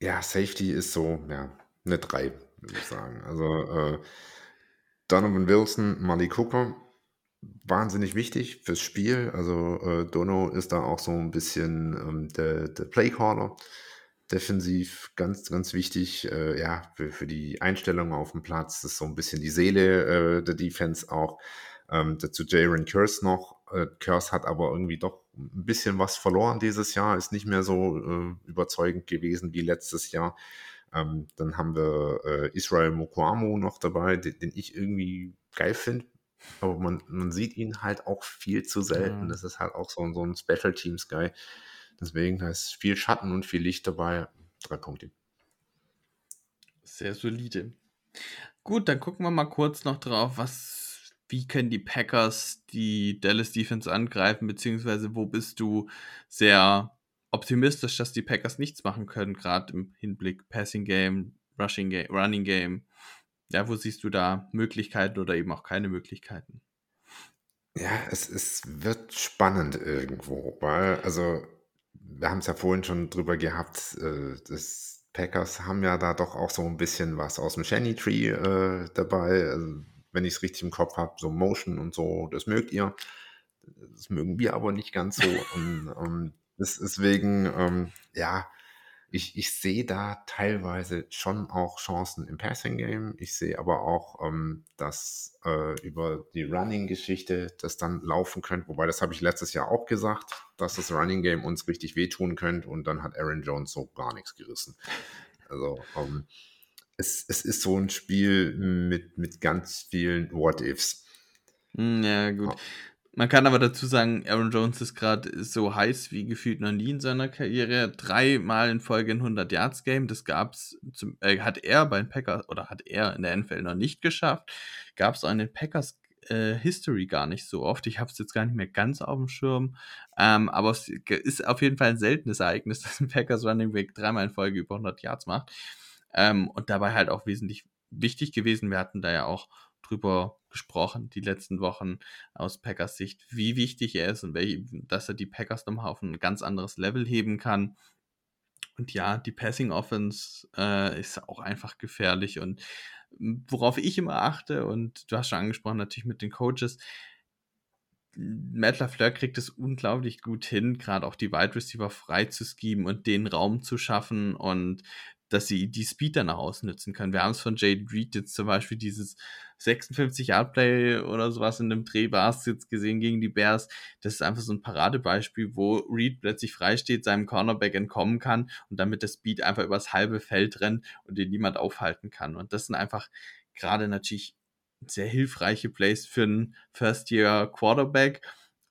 Ja, Safety ist so, ja, eine 3, würde ich sagen. Also äh, Donovan Wilson, Malik Cooper, wahnsinnig wichtig fürs Spiel. Also äh, Dono ist da auch so ein bisschen ähm, der, der Playcaller. Defensiv ganz, ganz wichtig, äh, ja, für, für die Einstellung auf dem Platz. Das ist so ein bisschen die Seele äh, der Defense auch. Ähm, dazu Jaren Curse noch. Äh, Curse hat aber irgendwie doch ein bisschen was verloren dieses Jahr, ist nicht mehr so äh, überzeugend gewesen wie letztes Jahr. Ähm, dann haben wir äh, Israel Mokwamu noch dabei, den, den ich irgendwie geil finde aber man, man sieht ihn halt auch viel zu selten. Ja. Das ist halt auch so, so ein Special Teams Guy. Deswegen, da ist viel Schatten und viel Licht dabei. Drei Punkte. Sehr solide. Gut, dann gucken wir mal kurz noch drauf, was, wie können die Packers die Dallas Defense angreifen, beziehungsweise wo bist du sehr optimistisch, dass die Packers nichts machen können, gerade im Hinblick Passing Game, Rushing Game, Running Game. Ja, wo siehst du da Möglichkeiten oder eben auch keine Möglichkeiten? Ja, es, es wird spannend irgendwo, weil, also, wir haben es ja vorhin schon drüber gehabt, äh, das Packers haben ja da doch auch so ein bisschen was aus dem Shiny Tree äh, dabei. Also, wenn ich es richtig im Kopf habe, so Motion und so, das mögt ihr. Das mögen wir aber nicht ganz so. (laughs) und ähm, deswegen, ähm, ja, ich, ich sehe da teilweise schon auch Chancen im Passing Game. Ich sehe aber auch, ähm, dass äh, über die Running-Geschichte das dann laufen könnte. Wobei, das habe ich letztes Jahr auch gesagt, dass das Running Game uns richtig wehtun könnte. Und dann hat Aaron Jones so gar nichts gerissen. Also, ähm, es, es ist so ein Spiel mit, mit ganz vielen What-Ifs. Hm, ja, gut. Man kann aber dazu sagen, Aaron Jones ist gerade so heiß wie gefühlt noch nie in seiner Karriere. Dreimal in Folge ein 100 Yards Game, das gab's zum, äh, hat er bei den Packers oder hat er in der NFL noch nicht geschafft. Gab es auch in den Packers äh, History gar nicht so oft. Ich habe es jetzt gar nicht mehr ganz auf dem Schirm. Ähm, aber es ist auf jeden Fall ein seltenes Ereignis, (laughs) dass ein Packers Running Back dreimal in Folge über 100 Yards macht. Ähm, und dabei halt auch wesentlich wichtig gewesen. Wir hatten da ja auch drüber gesprochen, die letzten Wochen aus Packers Sicht, wie wichtig er ist und welche, dass er die Packers nochmal auf ein ganz anderes Level heben kann. Und ja, die Passing Offense äh, ist auch einfach gefährlich. Und worauf ich immer achte, und du hast schon angesprochen, natürlich mit den Coaches, Matt LaFleur kriegt es unglaublich gut hin, gerade auch die Wide Receiver frei zu schieben und den Raum zu schaffen und dass sie die Speed dann auch ausnutzen können. Wir haben es von Jade Reed jetzt zum Beispiel dieses 56-Yard-Play oder sowas in dem Dreh war es jetzt gesehen gegen die Bears. Das ist einfach so ein Paradebeispiel, wo Reed plötzlich frei steht, seinem Cornerback entkommen kann und damit der Speed einfach übers halbe Feld rennt und den niemand aufhalten kann. Und das sind einfach gerade natürlich sehr hilfreiche Plays für einen First-Year-Quarterback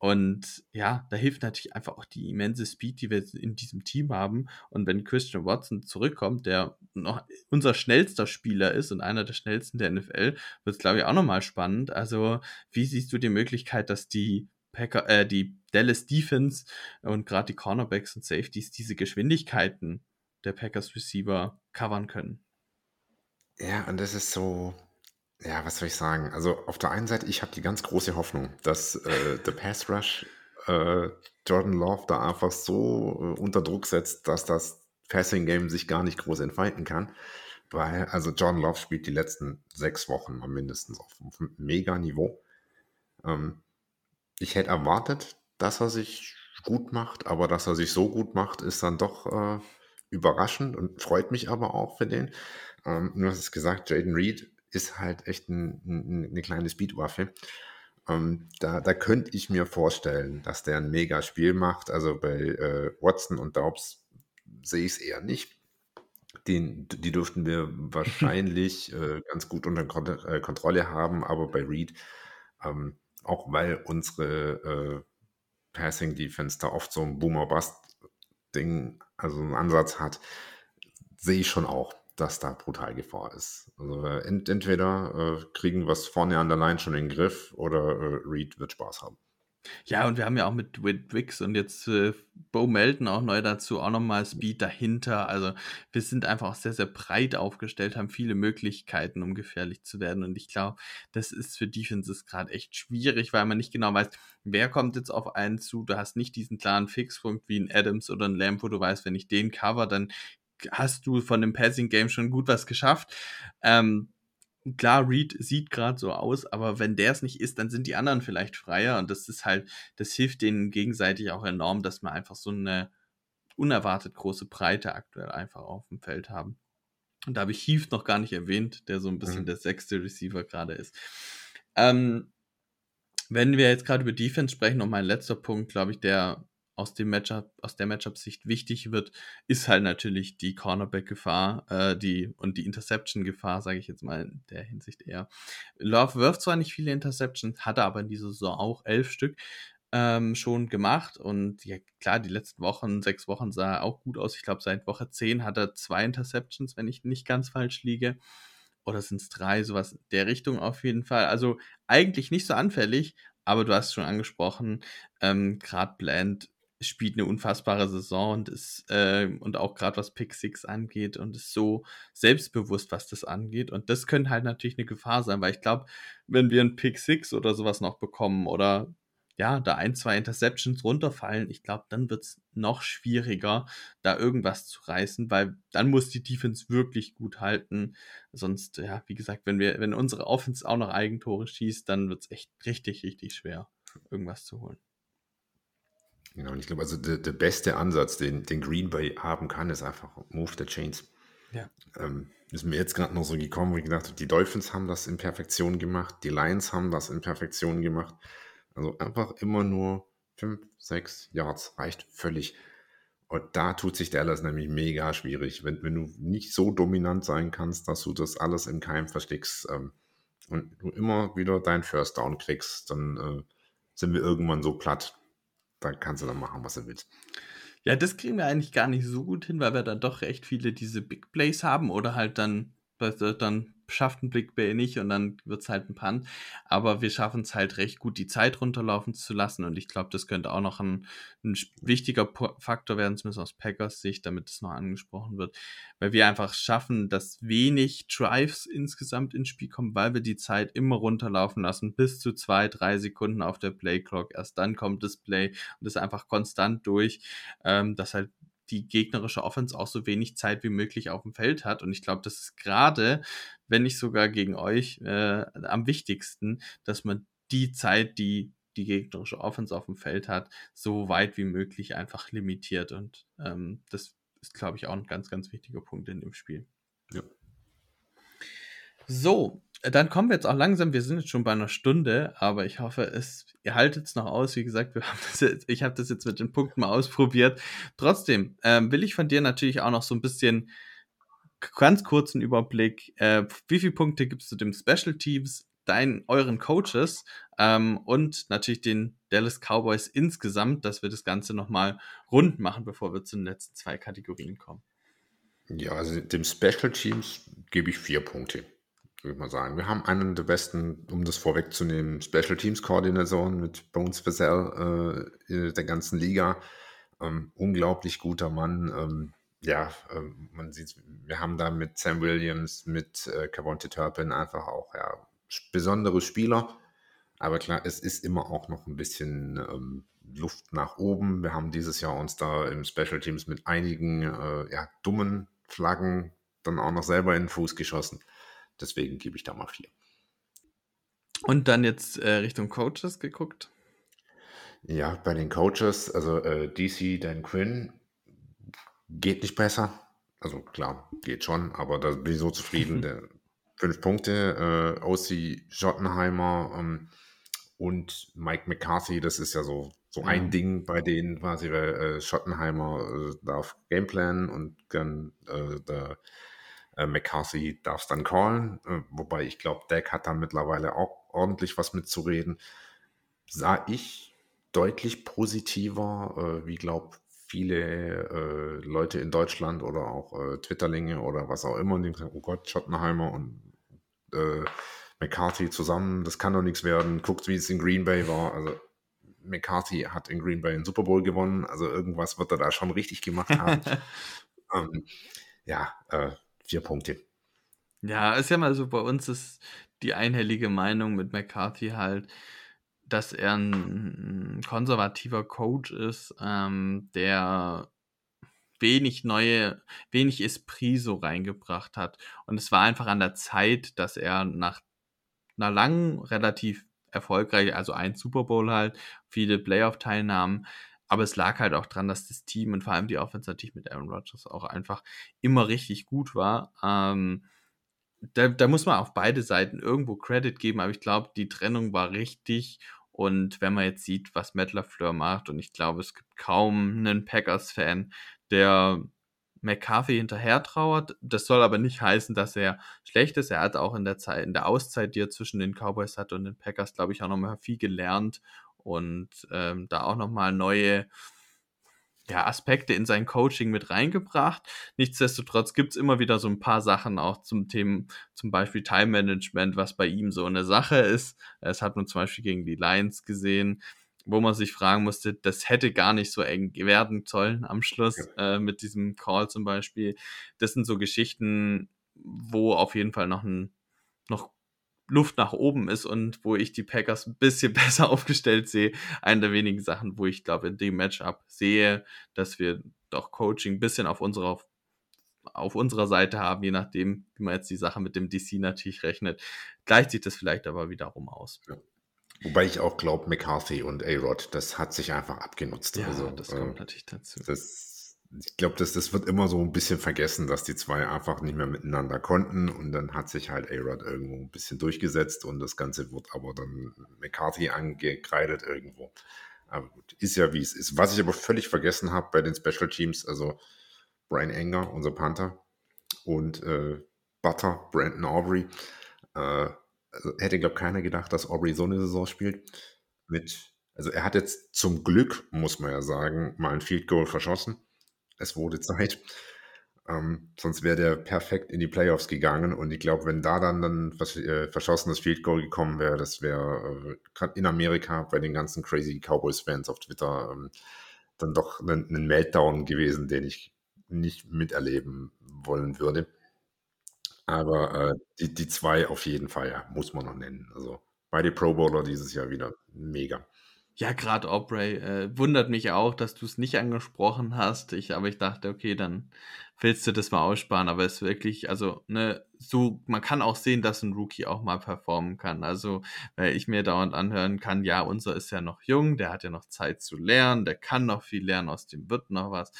und ja, da hilft natürlich einfach auch die immense Speed, die wir in diesem Team haben. Und wenn Christian Watson zurückkommt, der noch unser schnellster Spieler ist und einer der schnellsten der NFL, wird es, glaube ich, auch nochmal spannend. Also, wie siehst du die Möglichkeit, dass die Packer, äh, die Dallas Defense und gerade die Cornerbacks und Safeties diese Geschwindigkeiten der Packers Receiver covern können? Ja, und das ist so, ja, was soll ich sagen? Also auf der einen Seite, ich habe die ganz große Hoffnung, dass äh, der Pass Rush äh, Jordan Love da einfach so äh, unter Druck setzt, dass das Passing Game sich gar nicht groß entfalten kann. Weil, also John Love spielt die letzten sechs Wochen mal mindestens auf einem mega Niveau. Ähm, ich hätte erwartet, dass er sich gut macht, aber dass er sich so gut macht, ist dann doch äh, überraschend und freut mich aber auch für den. Ähm, du hast es gesagt, Jaden Reed ist halt echt ein, ein, eine kleine Speedwaffe. Ähm, da, da könnte ich mir vorstellen, dass der ein mega Spiel macht. Also bei äh, Watson und Daubs sehe ich es eher nicht. Den, die dürften wir (laughs) wahrscheinlich äh, ganz gut unter Kont äh, Kontrolle haben, aber bei Reed, ähm, auch weil unsere äh, Passing Defense da oft so ein Boomer-Bust-Ding, also einen Ansatz hat, sehe ich schon auch, dass da brutal Gefahr ist. Also äh, ent entweder äh, kriegen wir es vorne an der Line schon in den Griff oder äh, Reed wird Spaß haben. Ja, und wir haben ja auch mit Wix und jetzt äh, Bo Melton auch neu dazu, auch nochmal Speed dahinter. Also wir sind einfach auch sehr, sehr breit aufgestellt, haben viele Möglichkeiten, um gefährlich zu werden. Und ich glaube, das ist für Defenses gerade echt schwierig, weil man nicht genau weiß, wer kommt jetzt auf einen zu. Du hast nicht diesen klaren Fixpunkt wie ein Adams oder ein Lamb, wo du weißt, wenn ich den cover, dann hast du von dem Passing Game schon gut was geschafft. Ähm, klar, Reed sieht gerade so aus, aber wenn der es nicht ist, dann sind die anderen vielleicht freier und das ist halt, das hilft denen gegenseitig auch enorm, dass wir einfach so eine unerwartet große Breite aktuell einfach auf dem Feld haben. Und da habe ich Heath noch gar nicht erwähnt, der so ein bisschen mhm. der sechste Receiver gerade ist. Ähm, wenn wir jetzt gerade über Defense sprechen, noch mein letzter Punkt, glaube ich, der aus dem Matchup, aus der Matchup-Sicht wichtig wird, ist halt natürlich die Cornerback-Gefahr, äh, die und die Interception-Gefahr, sage ich jetzt mal in der Hinsicht eher. Love wirft zwar nicht viele Interceptions, hat er aber in dieser Saison auch elf Stück ähm, schon gemacht und ja klar, die letzten Wochen, sechs Wochen sah er auch gut aus. Ich glaube, seit Woche zehn hat er zwei Interceptions, wenn ich nicht ganz falsch liege. Oder sind es drei, sowas der Richtung auf jeden Fall. Also eigentlich nicht so anfällig, aber du hast schon angesprochen, ähm, gerade Bland spielt eine unfassbare Saison und ist äh, und auch gerade was Pick Six angeht und ist so selbstbewusst, was das angeht. Und das könnte halt natürlich eine Gefahr sein, weil ich glaube, wenn wir einen Pick Six oder sowas noch bekommen oder ja, da ein, zwei Interceptions runterfallen, ich glaube, dann wird es noch schwieriger, da irgendwas zu reißen, weil dann muss die Defense wirklich gut halten. Sonst, ja, wie gesagt, wenn wir, wenn unsere Offense auch noch Eigentore schießt, dann wird es echt richtig, richtig schwer, irgendwas zu holen. Genau, und ich glaube, also der, der beste Ansatz, den, den Green Bay haben kann, ist einfach Move the Chains. Ja. Ähm, ist mir jetzt gerade noch so gekommen, wo ich gedacht habe, die Dolphins haben das in Perfektion gemacht, die Lions haben das in Perfektion gemacht. Also einfach immer nur 5, 6 Yards reicht völlig. Und da tut sich Dallas nämlich mega schwierig, wenn, wenn du nicht so dominant sein kannst, dass du das alles im Keim versteckst ähm, und du immer wieder dein First Down kriegst, dann äh, sind wir irgendwann so platt, da kannst du dann machen, was du willst. Ja, das kriegen wir eigentlich gar nicht so gut hin, weil wir dann doch recht viele diese Big Plays haben oder halt dann, dann schafft ein Big Bay nicht und dann wird es halt ein Punt. Aber wir schaffen es halt recht gut, die Zeit runterlaufen zu lassen. Und ich glaube, das könnte auch noch ein, ein wichtiger Faktor werden, zumindest aus Packers Sicht, damit es noch angesprochen wird. Weil wir einfach schaffen, dass wenig Drives insgesamt ins Spiel kommen, weil wir die Zeit immer runterlaufen lassen, bis zu zwei, drei Sekunden auf der Play Clock. Erst dann kommt das Play und das einfach konstant durch, ähm, dass halt die gegnerische Offense auch so wenig Zeit wie möglich auf dem Feld hat. Und ich glaube, das ist gerade, wenn nicht sogar gegen euch, äh, am wichtigsten, dass man die Zeit, die die gegnerische Offense auf dem Feld hat, so weit wie möglich einfach limitiert. Und ähm, das ist, glaube ich, auch ein ganz, ganz wichtiger Punkt in dem Spiel. Ja. So, dann kommen wir jetzt auch langsam. Wir sind jetzt schon bei einer Stunde, aber ich hoffe, es, ihr haltet es noch aus. Wie gesagt, (laughs) jetzt, ich habe das jetzt mit den Punkten mal ausprobiert. Trotzdem ähm, will ich von dir natürlich auch noch so ein bisschen ganz kurzen Überblick. Äh, wie viele Punkte gibst du dem Special Teams, deinen, euren Coaches ähm, und natürlich den Dallas Cowboys insgesamt, dass wir das Ganze nochmal rund machen, bevor wir zu den letzten zwei Kategorien kommen? Ja, also dem Special Teams gebe ich vier Punkte würde ich mal sagen. Wir haben einen der besten, um das vorwegzunehmen, Special Teams Koordinatoren mit Bones Fazell äh, der ganzen Liga. Ähm, unglaublich guter Mann. Ähm, ja, ähm, man sieht, wir haben da mit Sam Williams, mit äh, Cavonte Turpin einfach auch ja, besondere Spieler. Aber klar, es ist immer auch noch ein bisschen ähm, Luft nach oben. Wir haben dieses Jahr uns da im Special Teams mit einigen äh, ja, dummen Flaggen dann auch noch selber in den Fuß geschossen. Deswegen gebe ich da mal vier. Und dann jetzt äh, Richtung Coaches geguckt. Ja, bei den Coaches, also äh, DC, Dan Quinn, geht nicht besser. Also klar, geht schon, aber da bin ich so zufrieden. (laughs) Der, fünf Punkte, äh, OC Schottenheimer ähm, und Mike McCarthy, das ist ja so, so Ja. ein Ding bei denen quasi, weil äh, Schottenheimer äh, darf Gameplanen und dann äh, der äh, McCarthy darf es dann callen, äh, wobei ich glaube, Deck hat da mittlerweile auch ordentlich was mitzureden. Sah ich deutlich positiver, äh, wie glaube viele äh, Leute in Deutschland oder auch äh, Twitterlinge oder was auch immer, die sagen, oh Gott, Schottenheimer und äh, McCarthy zusammen, das kann doch nichts werden. Guckt, wie es in Green Bay war. Also McCarthy hat in Green Bay einen Super Bowl gewonnen, also irgendwas wird er da schon richtig gemacht haben. (laughs) ähm, ja, äh, vier Punkte. Ja, ist ja mal so, bei uns ist die einhellige Meinung mit McCarthy halt, dass er ein konservativer Coach ist, ähm, der wenig neue, wenig Esprit so reingebracht hat. Und es war einfach an der Zeit, dass er nach einer langen, relativ erfolgreich, also ein Super Bowl halt, viele Playoff-Teilnahmen, aber es lag halt auch dran, dass das Team und vor allem die Offense natürlich mit Aaron Rodgers auch einfach immer richtig gut war. Ähm, da, da muss man auf beide Seiten irgendwo Credit geben, aber ich glaube, die Trennung war richtig. Und wenn man jetzt sieht, was Matt LaFleur macht, und ich glaube, es gibt kaum einen Packers-Fan, der McCarthy hinterher trauert. Das soll aber nicht heißen, dass er schlecht ist. Er hat auch in der Zeit, in der Auszeit, die er zwischen den Cowboys hatte und den Packers, glaube ich, auch nochmal viel gelernt und ähm, da auch nochmal neue ja, Aspekte in sein Coaching mit reingebracht. Nichtsdestotrotz gibt es immer wieder so ein paar Sachen auch zum Thema, zum Beispiel Time Management, was bei ihm so eine Sache ist. Das hat man zum Beispiel gegen die Lions gesehen, wo man sich fragen musste, das hätte gar nicht so eng werden sollen am Schluss äh, mit diesem Call zum Beispiel. Das sind so Geschichten, wo auf jeden Fall noch ein noch Luft nach oben ist und wo ich die Packers ein bisschen (laughs) besser aufgestellt sehe. Eine der wenigen Sachen, wo ich glaube, in dem Matchup sehe, dass wir doch Coaching ein bisschen auf unserer, auf unserer Seite haben, je nachdem, wie man jetzt die Sache mit dem DC natürlich rechnet. Gleicht sich das vielleicht aber wiederum aus. Ja. Wobei ich auch glaube, McCarthy und A-Rod, das hat sich einfach abgenutzt. Ja, also, das äh, kommt natürlich dazu. Das, ich glaube, das, das wird immer so ein bisschen vergessen, dass die zwei einfach nicht mehr miteinander konnten und dann hat sich halt A-Rod irgendwo ein bisschen durchgesetzt und das Ganze wird aber dann McCarthy angekreidet irgendwo. Aber gut, ist ja wie es ist. Was ich aber völlig vergessen habe bei den Special Teams, also Brian Enger, unser Panther, und äh, Butter, Brandon Aubrey. Äh, also hätte, glaube keiner gedacht, dass Aubrey so eine Saison spielt. Mit, also er hat jetzt zum Glück, muss man ja sagen, mal ein Field Goal verschossen. Es wurde Zeit. Ähm, sonst wäre der perfekt in die Playoffs gegangen. Und ich glaube, wenn da dann ein äh, verschossenes Field Goal gekommen wäre, das wäre äh, in Amerika bei den ganzen crazy Cowboys-Fans auf Twitter ähm, dann doch ein, ein Meltdown gewesen, den ich nicht miterleben wollen würde. Aber äh, die, die zwei auf jeden Fall, ja, muss man noch nennen. Also beide Pro Bowler dieses Jahr wieder mega. Ja, gerade Aubrey äh, wundert mich auch, dass du es nicht angesprochen hast. Ich, aber ich dachte, okay, dann willst du das mal aussparen. Aber es ist wirklich, also, ne, so, man kann auch sehen, dass ein Rookie auch mal performen kann. Also, weil ich mir dauernd anhören kann, ja, unser ist ja noch jung, der hat ja noch Zeit zu lernen, der kann noch viel lernen, aus dem wird noch was.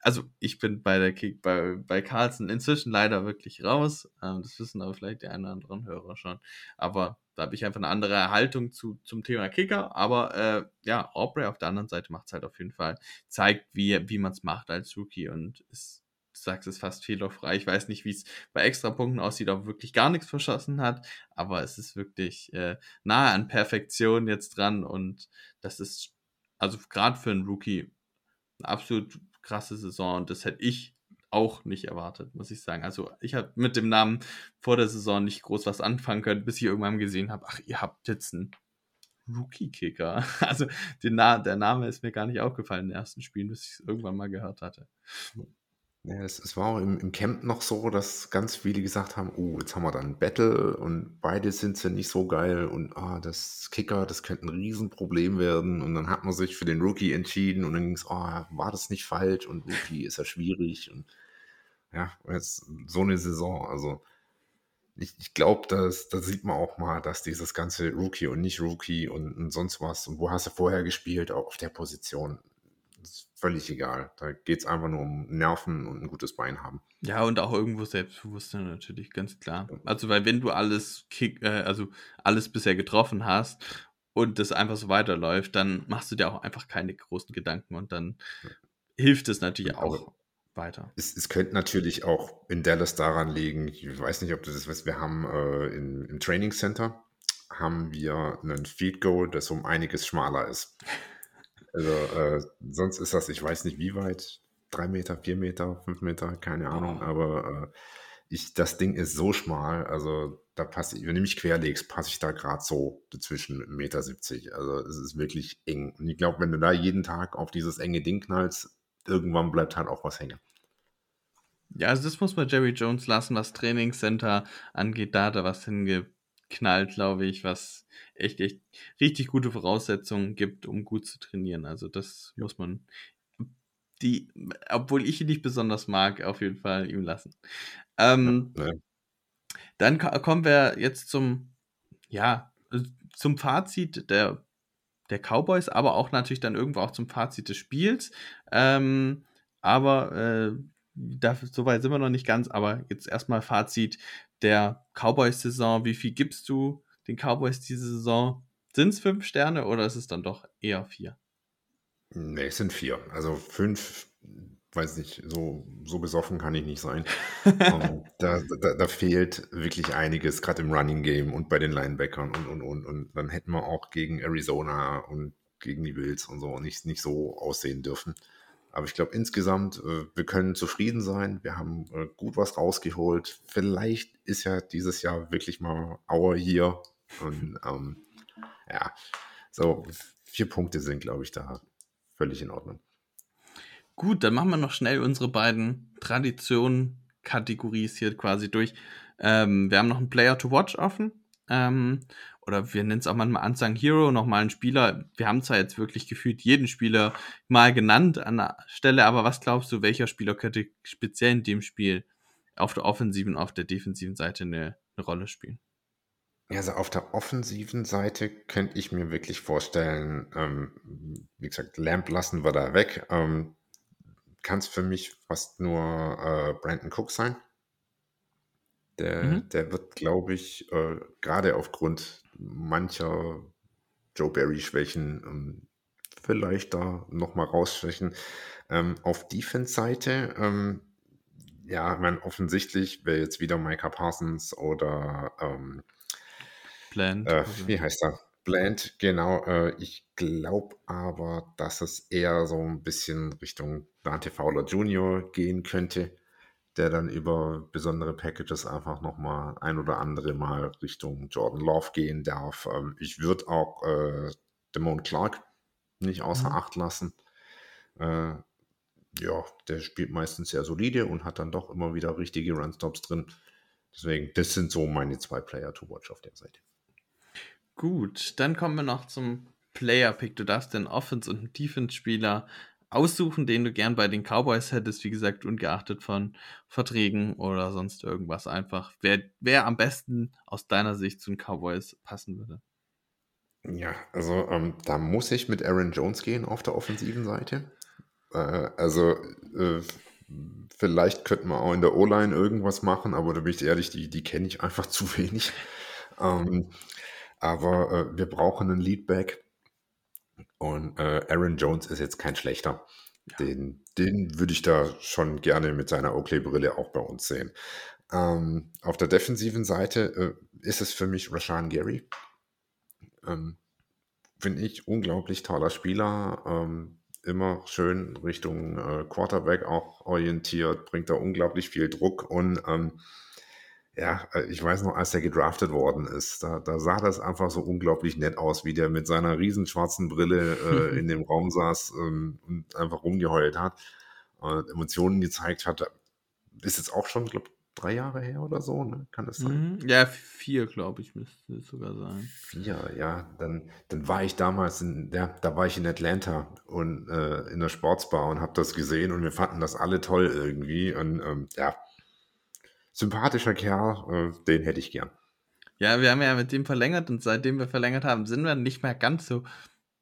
Also, ich bin bei der Kick, bei, bei Carlson inzwischen leider wirklich raus. Ähm, das wissen aber vielleicht die einen oder anderen Hörer schon. Aber da habe ich einfach eine andere Haltung zu, zum Thema Kicker. Aber äh, ja, Aubrey auf der anderen Seite macht es halt auf jeden Fall, zeigt, wie, wie man es macht als Rookie und ist, du sagst es fast fehlerfrei. Ich weiß nicht, wie es bei Extrapunkten aussieht, ob wirklich gar nichts verschossen hat, aber es ist wirklich äh, nahe an Perfektion jetzt dran und das ist, also gerade für einen Rookie, eine absolut krasse Saison und das hätte ich auch nicht erwartet, muss ich sagen. Also ich habe mit dem Namen vor der Saison nicht groß was anfangen können, bis ich irgendwann gesehen habe, ach, ihr habt jetzt einen Rookie-Kicker. (laughs) Also Na der Name ist mir gar nicht aufgefallen in den ersten Spielen, bis ich es irgendwann mal gehört hatte. Ja, es, es war auch im, im Camp noch so, dass ganz viele gesagt haben, oh, jetzt haben wir dann ein Battle und beide sind ja nicht so geil und ah, das Kicker, das könnte ein Riesenproblem werden. Und dann hat man sich für den Rookie entschieden und dann ging es, oh, war das nicht falsch und Rookie ist ja schwierig und ja, jetzt so eine Saison, also ich, ich glaube, da sieht man auch mal, dass dieses ganze Rookie und nicht Rookie und, und sonst was. Und wo hast du vorher gespielt, auch auf der Position, ist völlig egal. Da geht es einfach nur um Nerven und ein gutes Bein haben. Ja, und auch irgendwo Selbstbewusstsein natürlich, ganz klar. Also, weil wenn du alles kick, äh, also alles bisher getroffen hast und das einfach so weiterläuft, dann machst du dir auch einfach keine großen Gedanken und dann ja. hilft es natürlich und auch weiter. Es, es, könnte natürlich auch in Dallas daran liegen, ich weiß nicht, ob du das weißt, wir haben äh, in, im Training Center haben wir einen Feed Goal, das um einiges schmaler ist. Also äh, sonst ist das, ich weiß nicht wie weit, drei Meter, vier Meter, fünf Meter, keine Ahnung, aber äh, ich, das Ding ist so schmal, also da passe ich, wenn du mich querlegst, passe ich da gerade so dazwischen mit 1,70 Meter. Also es ist wirklich eng. Und ich glaube, wenn du da jeden Tag auf dieses enge Ding knallst, irgendwann bleibt halt auch was hängen. Ja, also das muss man Jerry Jones lassen, was Trainingscenter angeht. Da hat er was hingeknallt, glaube ich, was echt, echt richtig gute Voraussetzungen gibt, um gut zu trainieren. Also das ja. muss man, die, obwohl ich ihn nicht besonders mag, auf jeden Fall ihm lassen. Ähm, ja. Dann kommen wir jetzt zum, ja, zum Fazit der, der Cowboys, aber auch natürlich dann irgendwo auch zum Fazit des Spiels. Ähm, aber äh, dafür, so weit sind wir noch nicht ganz, aber jetzt erstmal Fazit der Cowboys-Saison. Wie viel gibst du den Cowboys diese Saison? Sind es fünf Sterne oder ist es dann doch eher vier? Nee, es sind vier. Also fünf, weiß nicht, so, so besoffen kann ich nicht sein. um, (laughs) ähm, da, da, da, fehlt wirklich einiges, gerade im Running Game und bei den Linebackern und, und, und. Und dann hätten wir auch gegen Arizona und gegen die Bills und so nicht, nicht so aussehen dürfen. Aber ich glaube insgesamt, äh, wir können zufrieden sein. Wir haben äh, gut was rausgeholt. Vielleicht ist ja dieses Jahr wirklich mal Auer hier. Und ähm, ja, so vier Punkte sind, glaube ich, da völlig in Ordnung. Gut, dann machen wir noch schnell unsere beiden Traditionen, Kategories hier quasi durch. Ähm, wir haben noch einen Player to Watch offen. Ähm, oder wir nennen es auch manchmal Unsung Hero, nochmal einen Spieler. Wir haben zwar jetzt wirklich gefühlt jeden Spieler mal genannt an der Stelle, aber was glaubst du, welcher Spieler könnte speziell in dem Spiel auf der offensiven und auf der defensiven Seite eine, eine Rolle spielen? Also auf der offensiven Seite könnte ich mir wirklich vorstellen, ähm, wie gesagt, Lamp lassen wir da weg. Ähm, Kann es für mich fast nur äh, Brandon Cook sein. Der, mhm. der wird, glaube ich, äh, gerade aufgrund mancher Joe Barry-Schwächen ähm, vielleicht da nochmal rausschwächen. Ähm, auf Defense-Seite, ähm, ja, ich meine, offensichtlich wäre jetzt wieder Micah Parsons oder ähm, Bland. Äh, wie heißt er? Bland, genau. Äh, ich glaube aber, dass es eher so ein bisschen Richtung Dante Fowler Jr. gehen könnte der dann über besondere Packages einfach nochmal ein oder andere Mal Richtung Jordan Love gehen darf. Ähm, ich würde auch äh, Damone Clark nicht außer mhm. Acht lassen. Äh, ja, der spielt meistens sehr solide und hat dann doch immer wieder richtige Runstops drin. Deswegen, das sind so meine zwei Player to watch auf der Seite. Gut, dann kommen wir noch zum Player-Pick. Du darfst den Offense- und Defense-Spieler aussuchen, den du gern bei den Cowboys hättest, wie gesagt, ungeachtet von Verträgen oder sonst irgendwas einfach. Wer, wer am besten aus deiner Sicht zu den Cowboys passen würde? Ja, also ähm, da muss ich mit Aaron Jones gehen auf der offensiven Seite. Äh, also äh, vielleicht könnten wir auch in der O-Line irgendwas machen, aber da bin ich ehrlich, die, die kenne ich einfach (laughs) zu wenig. Ähm, aber äh, wir brauchen einen Leadback und äh, Aaron Jones ist jetzt kein schlechter. Ja. Den, den würde ich da schon gerne mit seiner Oakley-Brille auch bei uns sehen. Ähm, auf der defensiven Seite äh, ist es für mich Rashan Gary. Ähm, Finde ich unglaublich toller Spieler. Ähm, immer schön Richtung äh, Quarterback auch orientiert, bringt da unglaublich viel Druck und ähm, ja, äh, ich weiß noch, als er gedraftet worden ist, da, da sah das einfach so unglaublich nett aus, wie der mit seiner riesen schwarzen Brille äh, in (laughs) dem Raum saß ähm, und einfach rumgeheult hat. äh, Emotionen gezeigt hat. Ist jetzt auch schon, glaube drei Jahre her oder so, ne? Kann das sein? Mhm. Ja, vier, glaube ich, müsste es sogar sein. Vier, ja. Dann, dann war ich damals in, ja, da war ich in Atlanta und äh, in der Sportsbar und habe das gesehen und wir fanden das alle toll irgendwie. Und ähm, ja, sympathischer Kerl, äh, den hätte ich gern. Ja, wir haben ja mit dem verlängert und seitdem wir verlängert haben, sind wir nicht mehr ganz so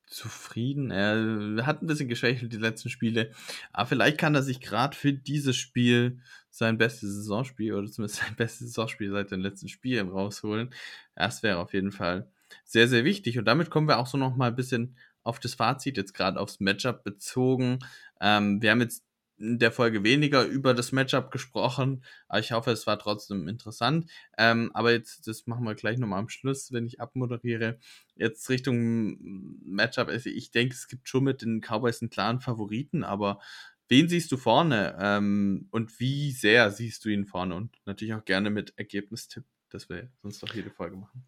zufrieden. Er hat ein bisschen geschwächelt die letzten Spiele, aber vielleicht kann er sich gerade für dieses Spiel sein bestes Saisonspiel oder zumindest (laughs) sein bestes Saisonspiel seit den letzten Spielen rausholen. Das wäre auf jeden Fall sehr, sehr wichtig. Und damit kommen wir auch so noch mal ein bisschen auf das Fazit, jetzt gerade aufs Matchup bezogen. Ähm, wir haben jetzt in der Folge weniger über das Matchup gesprochen, aber ich hoffe, es war trotzdem interessant. Ähm, aber jetzt, das machen wir gleich nochmal am Schluss, wenn ich abmoderiere. Jetzt Richtung Matchup, also ich denke, es gibt schon mit den Cowboys einen klaren Favoriten, aber wen siehst du vorne ähm, und wie sehr siehst du ihn vorne? Und natürlich auch gerne mit Ergebnistipp, das wir sonst doch jede Folge machen.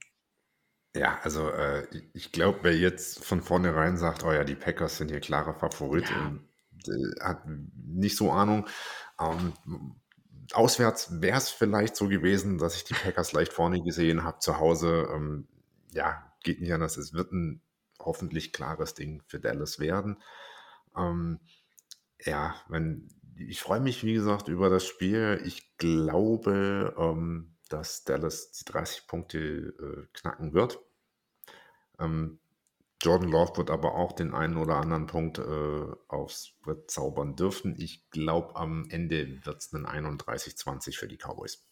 Ja, also äh, ich glaube, wer jetzt von vornherein sagt, oh ja, die Packers sind hier klarer Favorit Ja. und hat nicht so Ahnung. Ähm, auswärts wäre es vielleicht so gewesen, dass ich die Packers leicht vorne gesehen habe. Zu Hause, ähm, ja, geht nicht anders. Es wird ein hoffentlich klares Ding für Dallas werden. Ähm, ja, wenn, ich freue mich, wie gesagt, über das Spiel. Ich glaube, ähm, dass Dallas die 30 Punkte äh, knacken wird. Ähm, Jordan Love wird aber auch den einen oder anderen Punkt äh, aufs Brett zaubern dürfen. Ich glaube, am Ende wird es ein 31-20 für die Cowboys.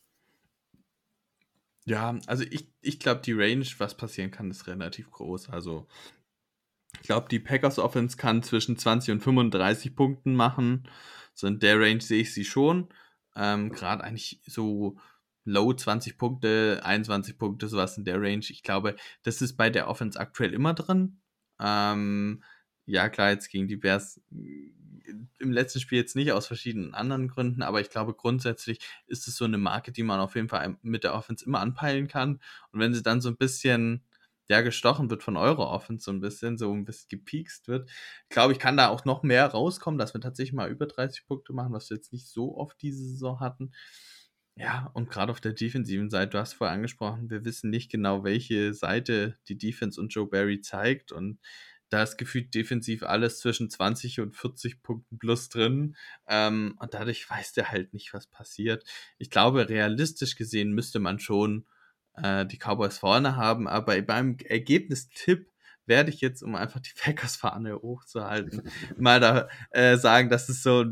Ja, also ich, ich glaube, die Range, was passieren kann, ist relativ groß. Also ich glaube, die Packers Offense kann zwischen 20 und 35 Punkten machen. So in der Range sehe ich sie schon. Ähm, Gerade eigentlich so low 20 Punkte, 21 Punkte, sowas in der Range. Ich glaube, das ist bei der Offense aktuell immer drin. Ähm, ja, klar, jetzt gegen die Bears äh, im letzten Spiel jetzt nicht aus verschiedenen anderen Gründen, aber ich glaube grundsätzlich ist es so eine Marke, die man auf jeden Fall mit der Offense immer anpeilen kann. Und wenn sie dann so ein bisschen ja, gestochen wird von eurer Offense so ein bisschen, so ein bisschen gepiekst wird. Glaube ich, kann da auch noch mehr rauskommen, dass wir tatsächlich mal über 30 Punkte machen, was wir jetzt nicht so oft diese Saison hatten. Ja, und gerade auf der defensiven Seite, du hast vorher angesprochen, wir wissen nicht genau, welche Seite die Defense und Joe Barry zeigt. Und da ist gefühlt defensiv alles zwischen 20 und 40 Punkten plus drin. Ähm, und dadurch weiß der halt nicht, was passiert. Ich glaube, realistisch gesehen müsste man schon äh, die Cowboys vorne haben, aber beim Ergebnistipp werde ich jetzt, um einfach die (laughs) Packers-Fahne hochzuhalten, mal da äh, sagen, dass es so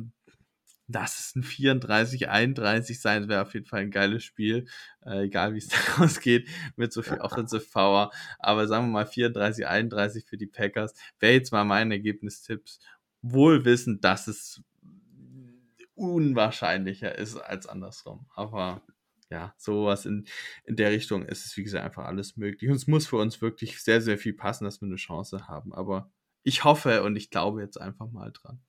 dass es ein 34, 31 sein wäre auf jeden Fall ein geiles Spiel, äh, egal wie es (laughs) da ausgeht, mit so viel Offensive Power. Aber sagen wir mal 34, 31 für die Packers. Wäre jetzt mal mein Ergebnistipps, wohl wissend, dass es unwahrscheinlicher ist als andersrum. Aber ja, sowas in, in der Richtung ist es, wie gesagt, einfach alles möglich. Und es muss für uns wirklich sehr, sehr viel passen, dass wir eine Chance haben. Aber ich hoffe und ich glaube jetzt einfach mal dran.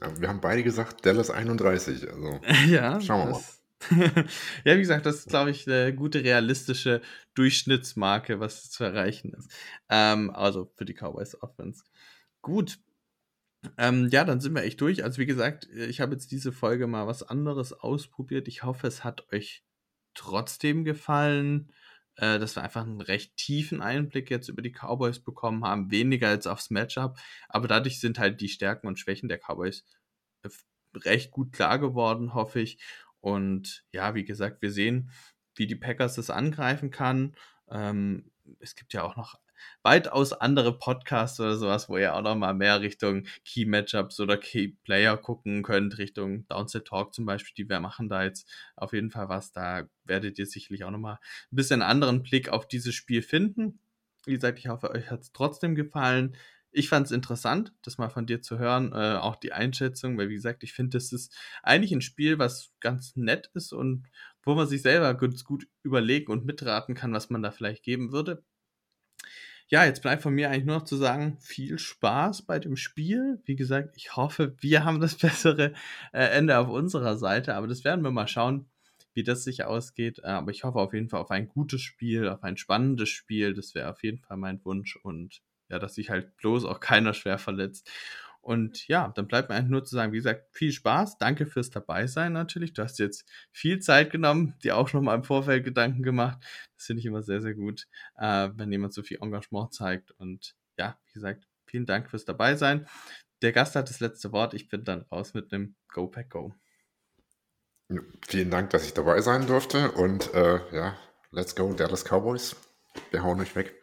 Ja, wir haben beide gesagt, Dallas 31. Also (laughs) ja, schauen wir mal. (laughs) ja, wie gesagt, das ist, glaube ich, eine gute realistische Durchschnittsmarke, was zu erreichen ist. Ähm, also für die Cowboys Offense. Gut, ähm, ja, dann sind wir echt durch. Also wie gesagt, ich habe jetzt diese Folge mal was anderes ausprobiert. Ich hoffe, es hat euch trotzdem gefallen, äh, dass wir einfach einen recht tiefen Einblick jetzt über die Cowboys bekommen haben, weniger als aufs Matchup. Aber dadurch sind halt die Stärken und Schwächen der Cowboys äh, recht gut klar geworden, hoffe ich. Und ja, wie gesagt, wir sehen, wie die Packers das angreifen kann. Ähm, es gibt ja auch noch weitaus andere Podcasts oder sowas, wo ihr auch noch mal mehr Richtung Key Matchups oder Key Player gucken könnt, Richtung Downset Talk zum Beispiel. Die wir machen da jetzt auf jeden Fall was. Da werdet ihr sicherlich auch noch mal ein bisschen anderen Blick auf dieses Spiel finden. Wie gesagt, ich hoffe, euch hat es trotzdem gefallen. Ich fand es interessant, das mal von dir zu hören, äh, auch die Einschätzung, weil wie gesagt, ich finde, das ist eigentlich ein Spiel, was ganz nett ist und wo man sich selber ganz gut überlegen und mitraten kann, was man da vielleicht geben würde ja, jetzt bleibt von mir eigentlich nur noch zu sagen, viel Spaß bei dem Spiel. Wie gesagt, ich hoffe, wir haben das (laughs) bessere äh, Ende auf unserer Seite, aber das werden wir mal schauen, wie das sich ausgeht. Äh, aber ich hoffe auf jeden Fall auf ein gutes Spiel, auf ein spannendes Spiel. Das wäre auf jeden Fall mein Wunsch und ja, dass sich halt bloß auch keiner schwer verletzt. Und ja, dann bleibt mir eigentlich nur zu sagen, wie gesagt, viel Spaß. Danke fürs Dabeisein natürlich. Du hast jetzt viel Zeit genommen, dir auch nochmal im Vorfeld Gedanken gemacht. Das finde ich immer sehr, sehr gut, äh, wenn jemand so viel Engagement zeigt. Und ja, wie gesagt, vielen Dank fürs Dabeisein. Der Gast hat das letzte Wort. Ich bin dann raus mit einem Go Pack Go. Vielen Dank, dass ich dabei sein durfte. Und äh, ja, let's go, Dallas Cowboys. Wir hauen euch weg.